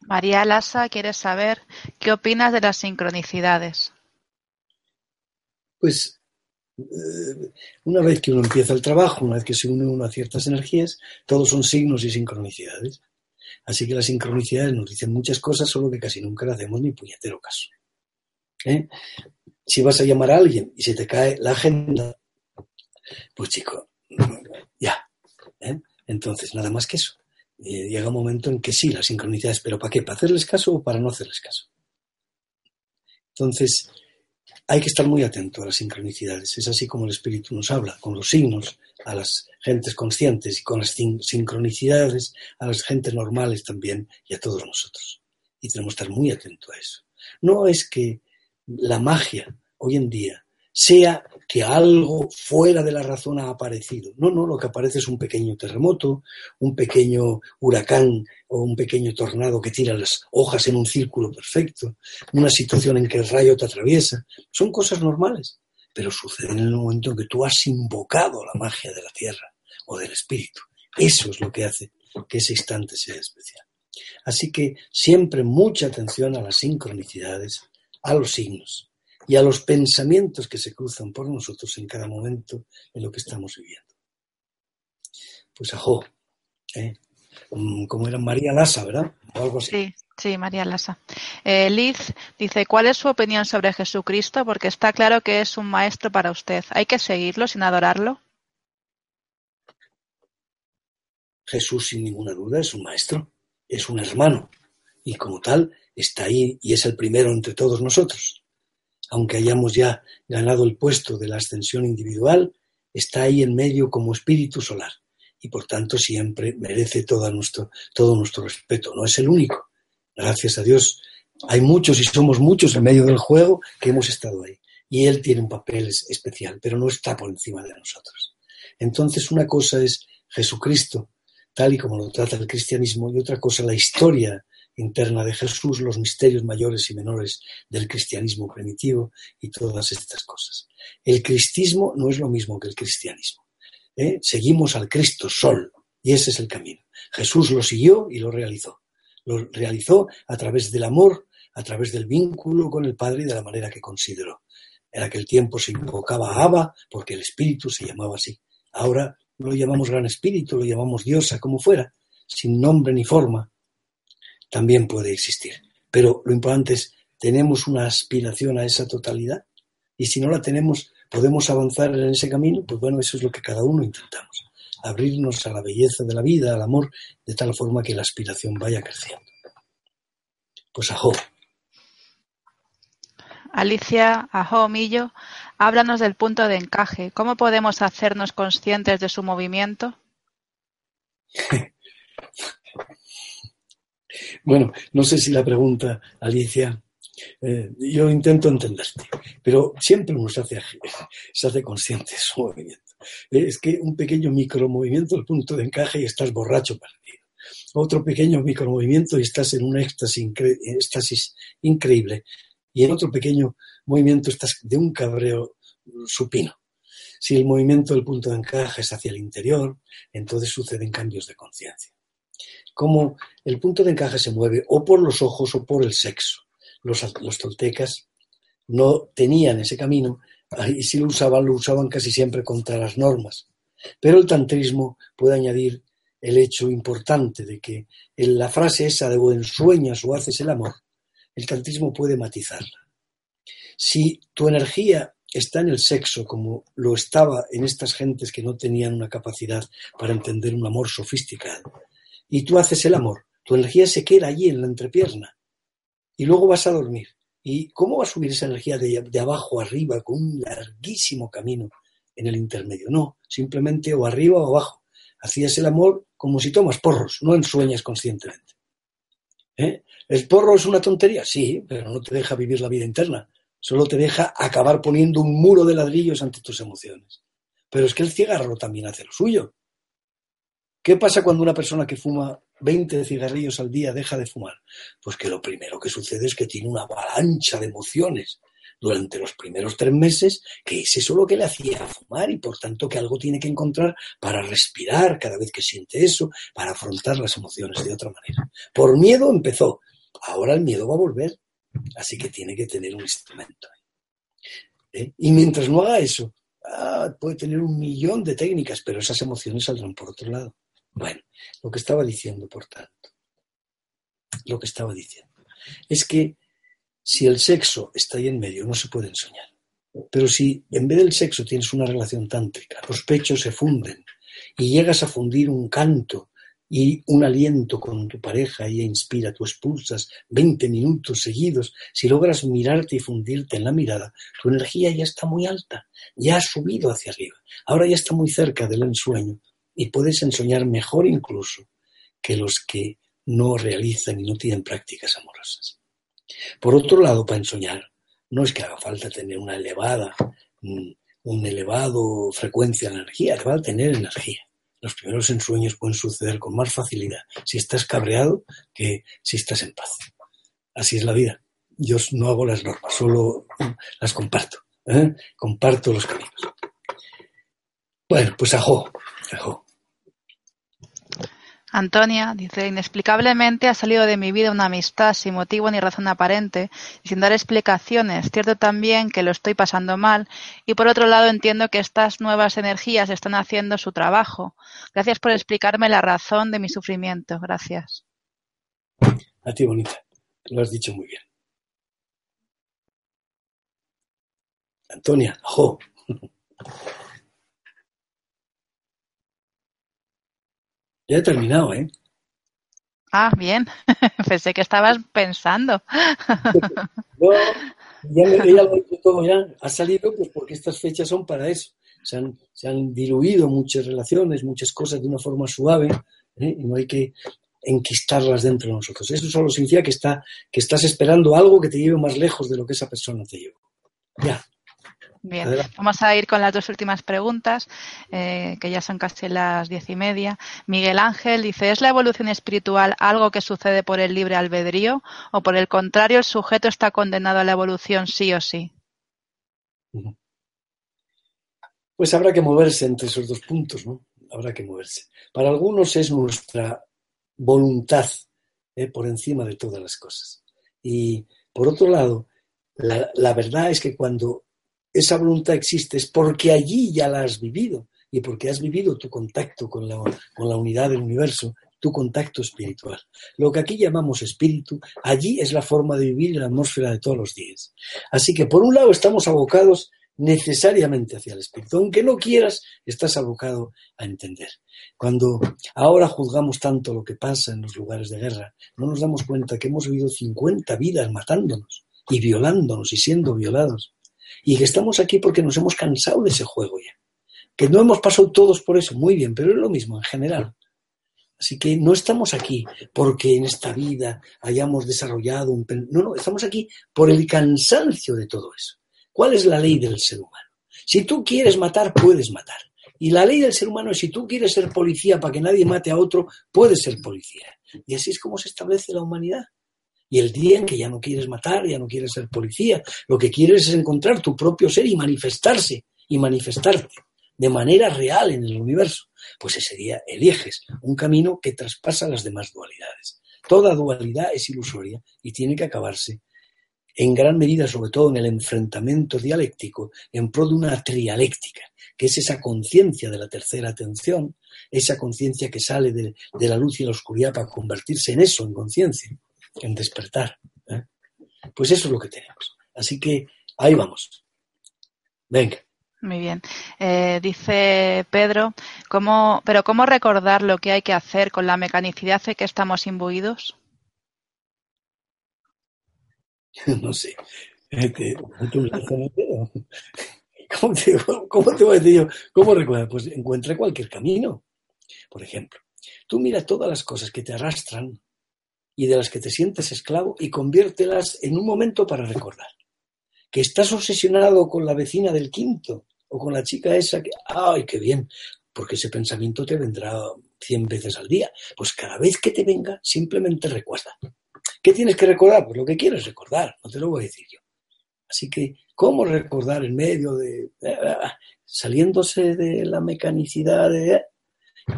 María Lasa quiere saber qué opinas de las sincronicidades. Pues una vez que uno empieza el trabajo, una vez que se une uno a ciertas energías, todos son signos y sincronicidades. Así que las sincronicidades nos dicen muchas cosas, solo que casi nunca le hacemos ni puñetero caso. ¿Eh? Si vas a llamar a alguien y se te cae la agenda, pues chico, ya. ¿eh? Entonces, nada más que eso. llega un momento en que sí, las sincronicidades, pero ¿para qué? ¿Para hacerles caso o para no hacerles caso? Entonces, hay que estar muy atento a las sincronicidades. Es así como el espíritu nos habla, con los signos, a las gentes conscientes y con las sincronicidades, a las gentes normales también y a todos nosotros. Y tenemos que estar muy atentos a eso. No es que la magia hoy en día sea que algo fuera de la razón ha aparecido. No, no, lo que aparece es un pequeño terremoto, un pequeño huracán o un pequeño tornado que tira las hojas en un círculo perfecto, una situación en que el rayo te atraviesa. Son cosas normales, pero suceden en el momento en que tú has invocado la magia de la tierra o del espíritu. Eso es lo que hace que ese instante sea especial. Así que siempre mucha atención a las sincronicidades, a los signos y a los pensamientos que se cruzan por nosotros en cada momento en lo que estamos viviendo. Pues ajo, ¿eh? Mm, como era María Lasa, ¿verdad? O algo así. Sí, sí, María Lasa. Eh, Liz dice, ¿cuál es su opinión sobre Jesucristo? Porque está claro que es un maestro para usted. ¿Hay que seguirlo sin adorarlo? Jesús, sin ninguna duda, es un maestro, es un hermano, y como tal está ahí y es el primero entre todos nosotros. Aunque hayamos ya ganado el puesto de la ascensión individual, está ahí en medio como espíritu solar y por tanto siempre merece todo nuestro, todo nuestro respeto. No es el único. Gracias a Dios hay muchos y somos muchos en medio del juego que hemos estado ahí. Y Él tiene un papel especial, pero no está por encima de nosotros. Entonces una cosa es Jesucristo, tal y como lo trata el cristianismo, y otra cosa la historia interna de Jesús, los misterios mayores y menores del cristianismo primitivo y todas estas cosas. El cristismo no es lo mismo que el cristianismo. ¿eh? Seguimos al Cristo Sol y ese es el camino. Jesús lo siguió y lo realizó. Lo realizó a través del amor, a través del vínculo con el Padre y de la manera que consideró. En aquel tiempo se invocaba a Abba porque el Espíritu se llamaba así. Ahora lo llamamos Gran Espíritu, lo llamamos Diosa, como fuera, sin nombre ni forma, también puede existir. Pero lo importante es, ¿tenemos una aspiración a esa totalidad? Y si no la tenemos, ¿podemos avanzar en ese camino? Pues bueno, eso es lo que cada uno intentamos. Abrirnos a la belleza de la vida, al amor, de tal forma que la aspiración vaya creciendo. Pues ajo. Alicia Ajo Millo, háblanos del punto de encaje. ¿Cómo podemos hacernos conscientes de su movimiento? Bueno, no sé si la pregunta, Alicia, eh, yo intento entenderte, pero siempre uno se hace, se hace consciente de su movimiento. Eh, es que un pequeño micromovimiento, el punto de encaje, y estás borracho perdido. Otro pequeño micromovimiento y estás en un éxtasis, increíble. Y en otro pequeño movimiento estás de un cabreo supino. Si el movimiento del punto de encaje es hacia el interior, entonces suceden cambios de conciencia cómo el punto de encaje se mueve o por los ojos o por el sexo. Los, toltecas no tenían ese camino y si lo usaban, lo usaban casi siempre contra las normas. Pero el tantrismo puede añadir el hecho importante de que en la frase esa de o ensueñas o haces el amor, el tantrismo puede matizarla. Si tu energía está en el sexo como lo estaba en estas gentes que no tenían una capacidad para entender un amor sofisticado, y tú haces el amor, tu energía se queda allí en la entrepierna y luego vas a dormir. ¿Y cómo va a subir esa energía de, abajo arriba con un larguísimo camino en el intermedio? No, simplemente o arriba o abajo. Hacías el amor como si tomas porros, no ensueñas conscientemente. ¿Eh? ¿El porro es una tontería? Sí, pero no te deja vivir la vida interna. Solo te deja acabar poniendo un muro de ladrillos ante tus emociones. Pero es que el cigarro también hace lo suyo. ¿Qué pasa cuando una persona que fuma 20 cigarrillos al día deja de fumar? Pues que lo primero que sucede es que tiene una avalancha de emociones durante los primeros tres meses, que es eso lo que le hacía fumar y por tanto que algo tiene que encontrar para respirar cada vez que siente eso, para afrontar las emociones de otra manera. Por miedo empezó, ahora el miedo va a volver, así que tiene que tener un instrumento. ¿Eh? Y mientras no haga eso, ah, puede tener un millón de técnicas, pero esas emociones saldrán por otro lado. Bueno, lo que estaba diciendo, por tanto, lo que estaba diciendo, es que si el sexo está ahí en medio, no se puede ensoñar. Pero si en vez del sexo tienes una relación tántrica, los pechos se funden y llegas a fundir un canto y un aliento con tu pareja y inspira, tú expulsas 20 minutos seguidos, si logras mirarte y fundirte en la mirada, tu energía ya está muy alta, ya ha subido hacia arriba, ahora ya está muy cerca del ensueño y puedes ensoñar mejor incluso que los que no realizan y no tienen prácticas amorosas. Por otro lado, para ensoñar, no es que haga falta tener una elevada, mm, un elevado frecuencia de energía, te va a tener energía. Los primeros ensueños pueden suceder con más facilidad si estás cabreado que si estás en paz. Así es la vida. Yo no hago las normas, solo las comparto. ¿eh? Comparto los caminos. Bueno, pues ajo, ajo. Antonia dice, inexplicablemente ha salido de mi vida una amistad sin motivo ni razón aparente y sin dar explicaciones. Cierto también que lo estoy pasando mal y por otro lado entiendo que estas nuevas energías están haciendo su trabajo. Gracias por explicarme la razón de mi sufrimiento. Gracias. A ti, bonita. Lo has dicho muy bien. Antonia, jo. Ya he terminado, ¿eh? Ah, bien. Pensé que estabas pensando. no, ya, lo he dicho todo ya. Ha salido pues porque estas fechas son para eso. Se han, se han diluido muchas relaciones, muchas cosas de una forma suave ¿eh? y no hay que enquistarlas dentro de nosotros. Eso solo significa que, está, que estás esperando algo que te lleve más lejos de lo que esa persona te lleva. Ya, Bien, vamos a ir con las dos últimas preguntas, eh, que ya son casi las diez y media. Miguel Ángel dice, ¿es la evolución espiritual algo que sucede por el libre albedrío o por el contrario el sujeto está condenado a la evolución sí o sí? Pues habrá que moverse entre esos dos puntos, ¿no? Habrá que moverse. Para algunos es nuestra voluntad ¿eh? por encima de todas las cosas. Y por otro lado, la verdad es que cuando esa voluntad existe es porque allí ya la has vivido y porque has vivido tu contacto con la, con la unidad del universo, tu contacto espiritual. Lo que aquí llamamos espíritu, allí es la forma de vivir la atmósfera de todos los días. Así que por un lado estamos abocados necesariamente hacia el espíritu. Aunque no quieras, estás abocado a entender. Cuando ahora juzgamos tanto lo que pasa en los lugares de guerra, no nos damos cuenta que hemos vivido 50 vidas matándonos y violándonos y siendo violados y que estamos aquí porque nos hemos cansado de ese juego ya. Que no hemos pasado todos por eso, muy bien, pero es lo mismo en general. Así que no estamos aquí porque en esta vida hayamos desarrollado un... No, no, estamos aquí por el cansancio de todo eso. ¿Cuál es la ley del ser humano? Si tú quieres matar, puedes matar. Y la ley del ser humano es si tú quieres ser policía para que nadie mate a otro, puedes ser policía. Y así es como se establece la humanidad. Y el día en que ya no quieres matar, ya no quieres ser policía, lo que quieres es encontrar tu propio ser y manifestarse y manifestarte de manera real en el universo, pues ese día eliges un camino que traspasa las demás dualidades. Toda dualidad es ilusoria y tiene que acabarse en gran medida, sobre todo en el enfrentamiento dialéctico, en pro de una trialéctica, que es esa conciencia de la tercera atención, esa conciencia que sale de, de, la luz y la oscuridad para convertirse en eso, en conciencia, en despertar. ¿eh? Pues eso es lo que tenemos. Así que ahí vamos. Venga. Muy bien. Eh, dice Pedro, ¿cómo, pero ¿cómo recordar lo que hay que hacer con la mecanicidad de que estamos imbuidos? No sé. ¿Cómo te, ¿Cómo te voy a decir yo? ¿Cómo recuerda? Pues encuentra cualquier camino. Por ejemplo, tú mira todas las cosas que te arrastran y de las que te sientes esclavo y conviértelas en un momento para recordar. Que estás obsesionado con la vecina del quinto o con la chica esa que, ay, qué bien, porque ese pensamiento te vendrá cien veces al día. Pues cada vez que te venga, simplemente recuerda. ¿Qué tienes que recordar? Pues lo que quieres recordar, no te lo voy a decir yo. Así que, ¿cómo recordar en medio de... saliéndose de la mecanicidad de...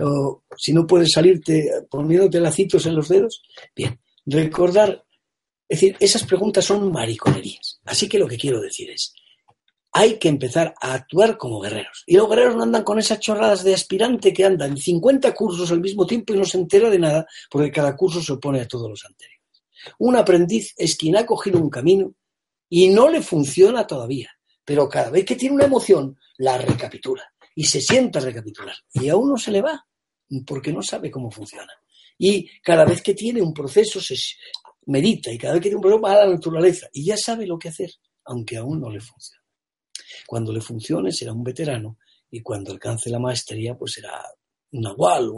o si no puedes salirte poniéndote lacitos en los dedos? Bien, recordar... Es decir, esas preguntas son mariconerías. Así que lo que quiero decir es, hay que empezar a actuar como guerreros. Y los guerreros no andan con esas chorradas de aspirante que andan 50 cursos al mismo tiempo y no se entera de nada porque cada curso se opone a todos los anteriores. Un aprendiz es quien ha cogido un camino y no le funciona todavía, pero cada vez que tiene una emoción, la recapitula y se sienta a recapitular. Y a uno se le va, porque no sabe cómo funciona. Y cada vez que tiene un proceso, se medita y cada vez que tiene un problema va a la naturaleza y ya sabe lo que hacer, aunque aún no le funcione. Cuando le funcione será un veterano y cuando alcance la maestría pues será un nahual,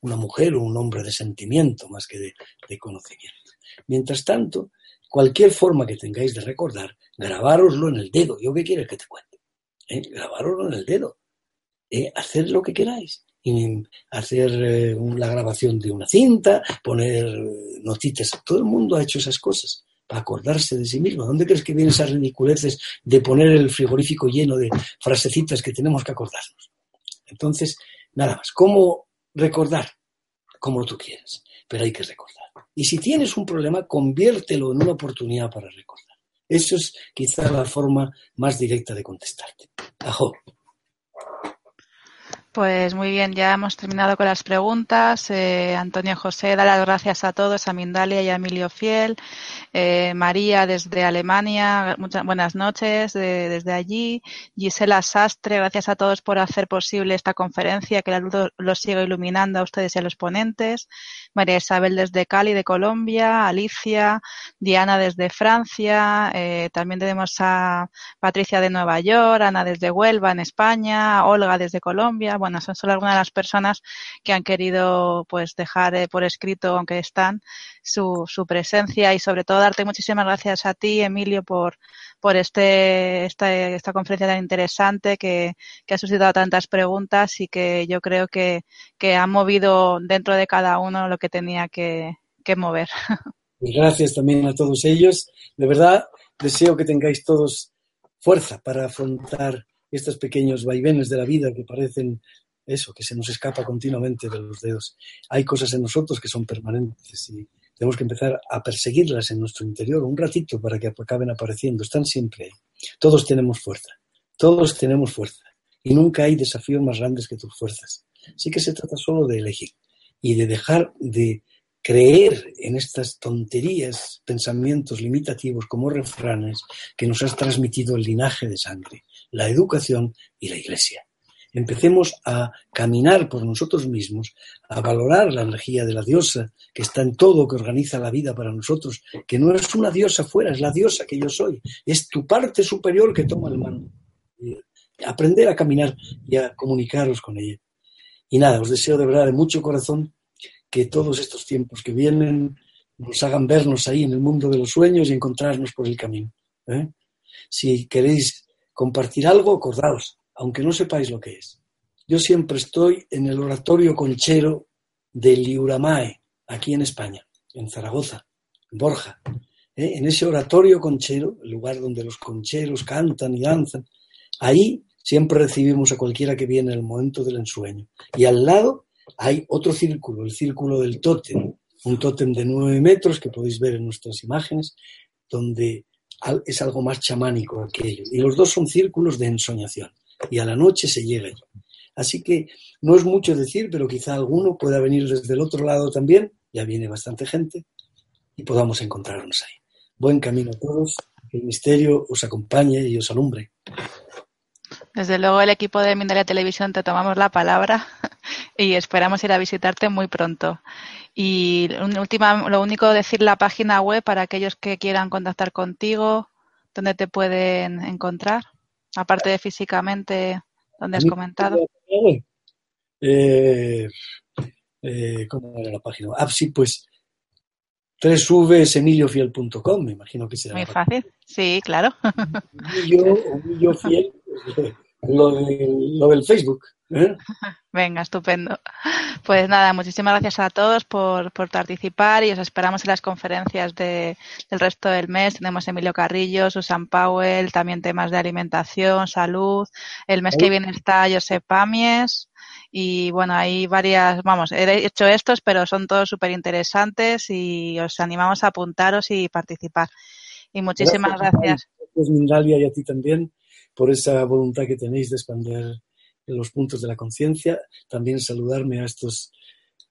una mujer o un hombre de sentimiento más que de conocimiento. Mientras tanto, cualquier forma que tengáis de recordar, grabároslo en el dedo. ¿Yo qué quieres que te cuente? ¿Eh? Grabároslo en el dedo. ¿Eh? Hacer lo que queráis. Y hacer eh, la grabación de una cinta, poner eh, notitas. Todo el mundo ha hecho esas cosas para acordarse de sí mismo. ¿Dónde crees que vienen esas ridiculeces de poner el frigorífico lleno de frasecitas que tenemos que acordarnos? Entonces, nada más. ¿Cómo recordar? Como tú quieras, pero hay que recordar. Y si tienes un problema, conviértelo en una oportunidad para recordar. Eso es quizá la forma más directa de contestarte. Ajo. Pues muy bien, ya hemos terminado con las preguntas. Eh, Antonio José da las gracias a todos, a Mindalia y a Emilio Fiel. Eh, María desde Alemania, muchas buenas noches desde allí. Gisela Sastre, gracias a todos por hacer posible esta conferencia, que la luz los siga iluminando a ustedes y a los ponentes. María Isabel desde Cali, de Colombia. Alicia, Diana desde Francia. Eh, también tenemos a Patricia de Nueva York, Ana desde Huelva, en España. Olga desde Colombia son solo algunas de las personas que han querido pues dejar eh, por escrito, aunque están, su, su presencia y sobre todo darte muchísimas gracias a ti, Emilio, por, por este, esta, esta conferencia tan interesante que, que ha suscitado tantas preguntas y que yo creo que, que ha movido dentro de cada uno lo que tenía que, que mover. Pues gracias también a todos ellos. De verdad, deseo que tengáis todos fuerza para afrontar estos pequeños vaivenes de la vida que parecen eso, que se nos escapa continuamente de los dedos. Hay cosas en nosotros que son permanentes y tenemos que empezar a perseguirlas en nuestro interior un ratito para que acaben apareciendo. Están siempre ahí. Todos tenemos fuerza. Todos tenemos fuerza. Y nunca hay desafíos más grandes que tus fuerzas. Así que se trata solo de elegir y de dejar de creer en estas tonterías, pensamientos limitativos como refranes que nos has transmitido el linaje de sangre la educación y la Iglesia. Empecemos a caminar por nosotros mismos, a valorar la energía de la diosa que está en todo, que organiza la vida para nosotros, que no es una diosa fuera, es la diosa que yo soy, es tu parte superior que toma el mando. Aprender a caminar y a comunicaros con ella. Y nada, os deseo de verdad de mucho corazón que todos estos tiempos que vienen nos hagan vernos ahí en el mundo de los sueños y encontrarnos por el camino. ¿eh? Si queréis compartir algo, acordaos, aunque no sepáis lo que es. Yo siempre estoy en el oratorio conchero de Liuramae, aquí en España, en Zaragoza, en Borja. ¿eh? En ese oratorio conchero, el lugar donde los concheros cantan y danzan, ahí siempre recibimos a cualquiera que viene en el momento del ensueño. Y al lado hay otro círculo, el círculo del tótem, un tótem de nueve metros que podéis ver en nuestras imágenes, donde es algo más chamánico aquello. Y los dos son círculos de ensoñación. Y a la noche se llega allí. Así que no es mucho decir, pero quizá alguno pueda venir desde el otro lado también. Ya viene bastante gente y podamos encontrarnos ahí. Buen camino a todos. El misterio os acompañe y os alumbre. Desde luego el equipo de Mindalia Televisión te tomamos la palabra y esperamos ir a visitarte muy pronto. Y última, lo único decir la página web para aquellos que quieran contactar contigo, donde te pueden encontrar, aparte de físicamente, donde has comentado. Eh, eh, ¿Cómo era la página? Ah, sí, pues www.emiliofiel.com, me imagino que será. Muy fácil, sí, claro. Emilio, Fiel, lo, lo del Facebook. ¿Eh? Venga, estupendo. Pues nada, muchísimas gracias a todos por, participar y os esperamos en las conferencias de, del resto del mes. Tenemos Emilio Carrillo, Susan Powell, también temas de alimentación, salud. El mes que viene está Josep Pamies y bueno, hay varias, vamos, he hecho estos, pero son todos súper interesantes y os animamos a apuntaros y participar. Y muchísimas gracias. Gracias, Mindalia, y a ti también por esa voluntad que tenéis de expandir los puntos de la conciencia. También saludarme a estos,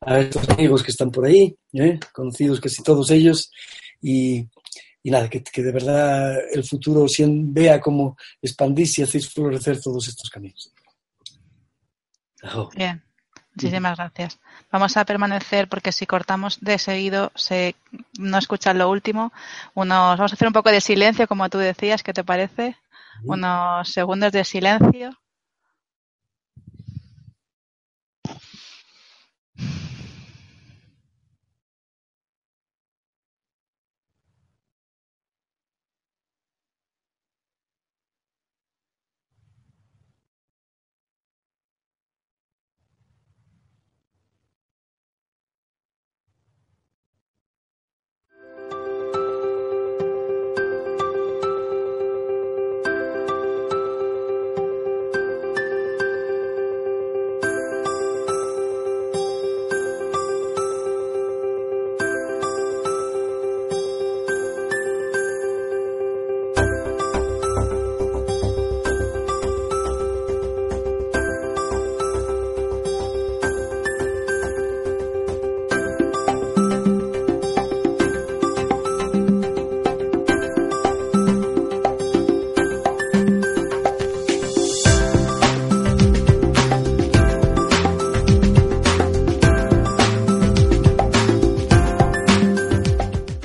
a estos amigos que están por ahí, ¿eh? conocidos casi todos ellos. Y, nada, que, de verdad el futuro vea cómo expandís y hacéis florecer todos estos caminos. Bien. Muchísimas gracias. Vamos a permanecer porque si cortamos de seguido se no escuchan lo último. Unos, vamos a hacer un poco de silencio, como tú decías, ¿qué te parece? Unos segundos de silencio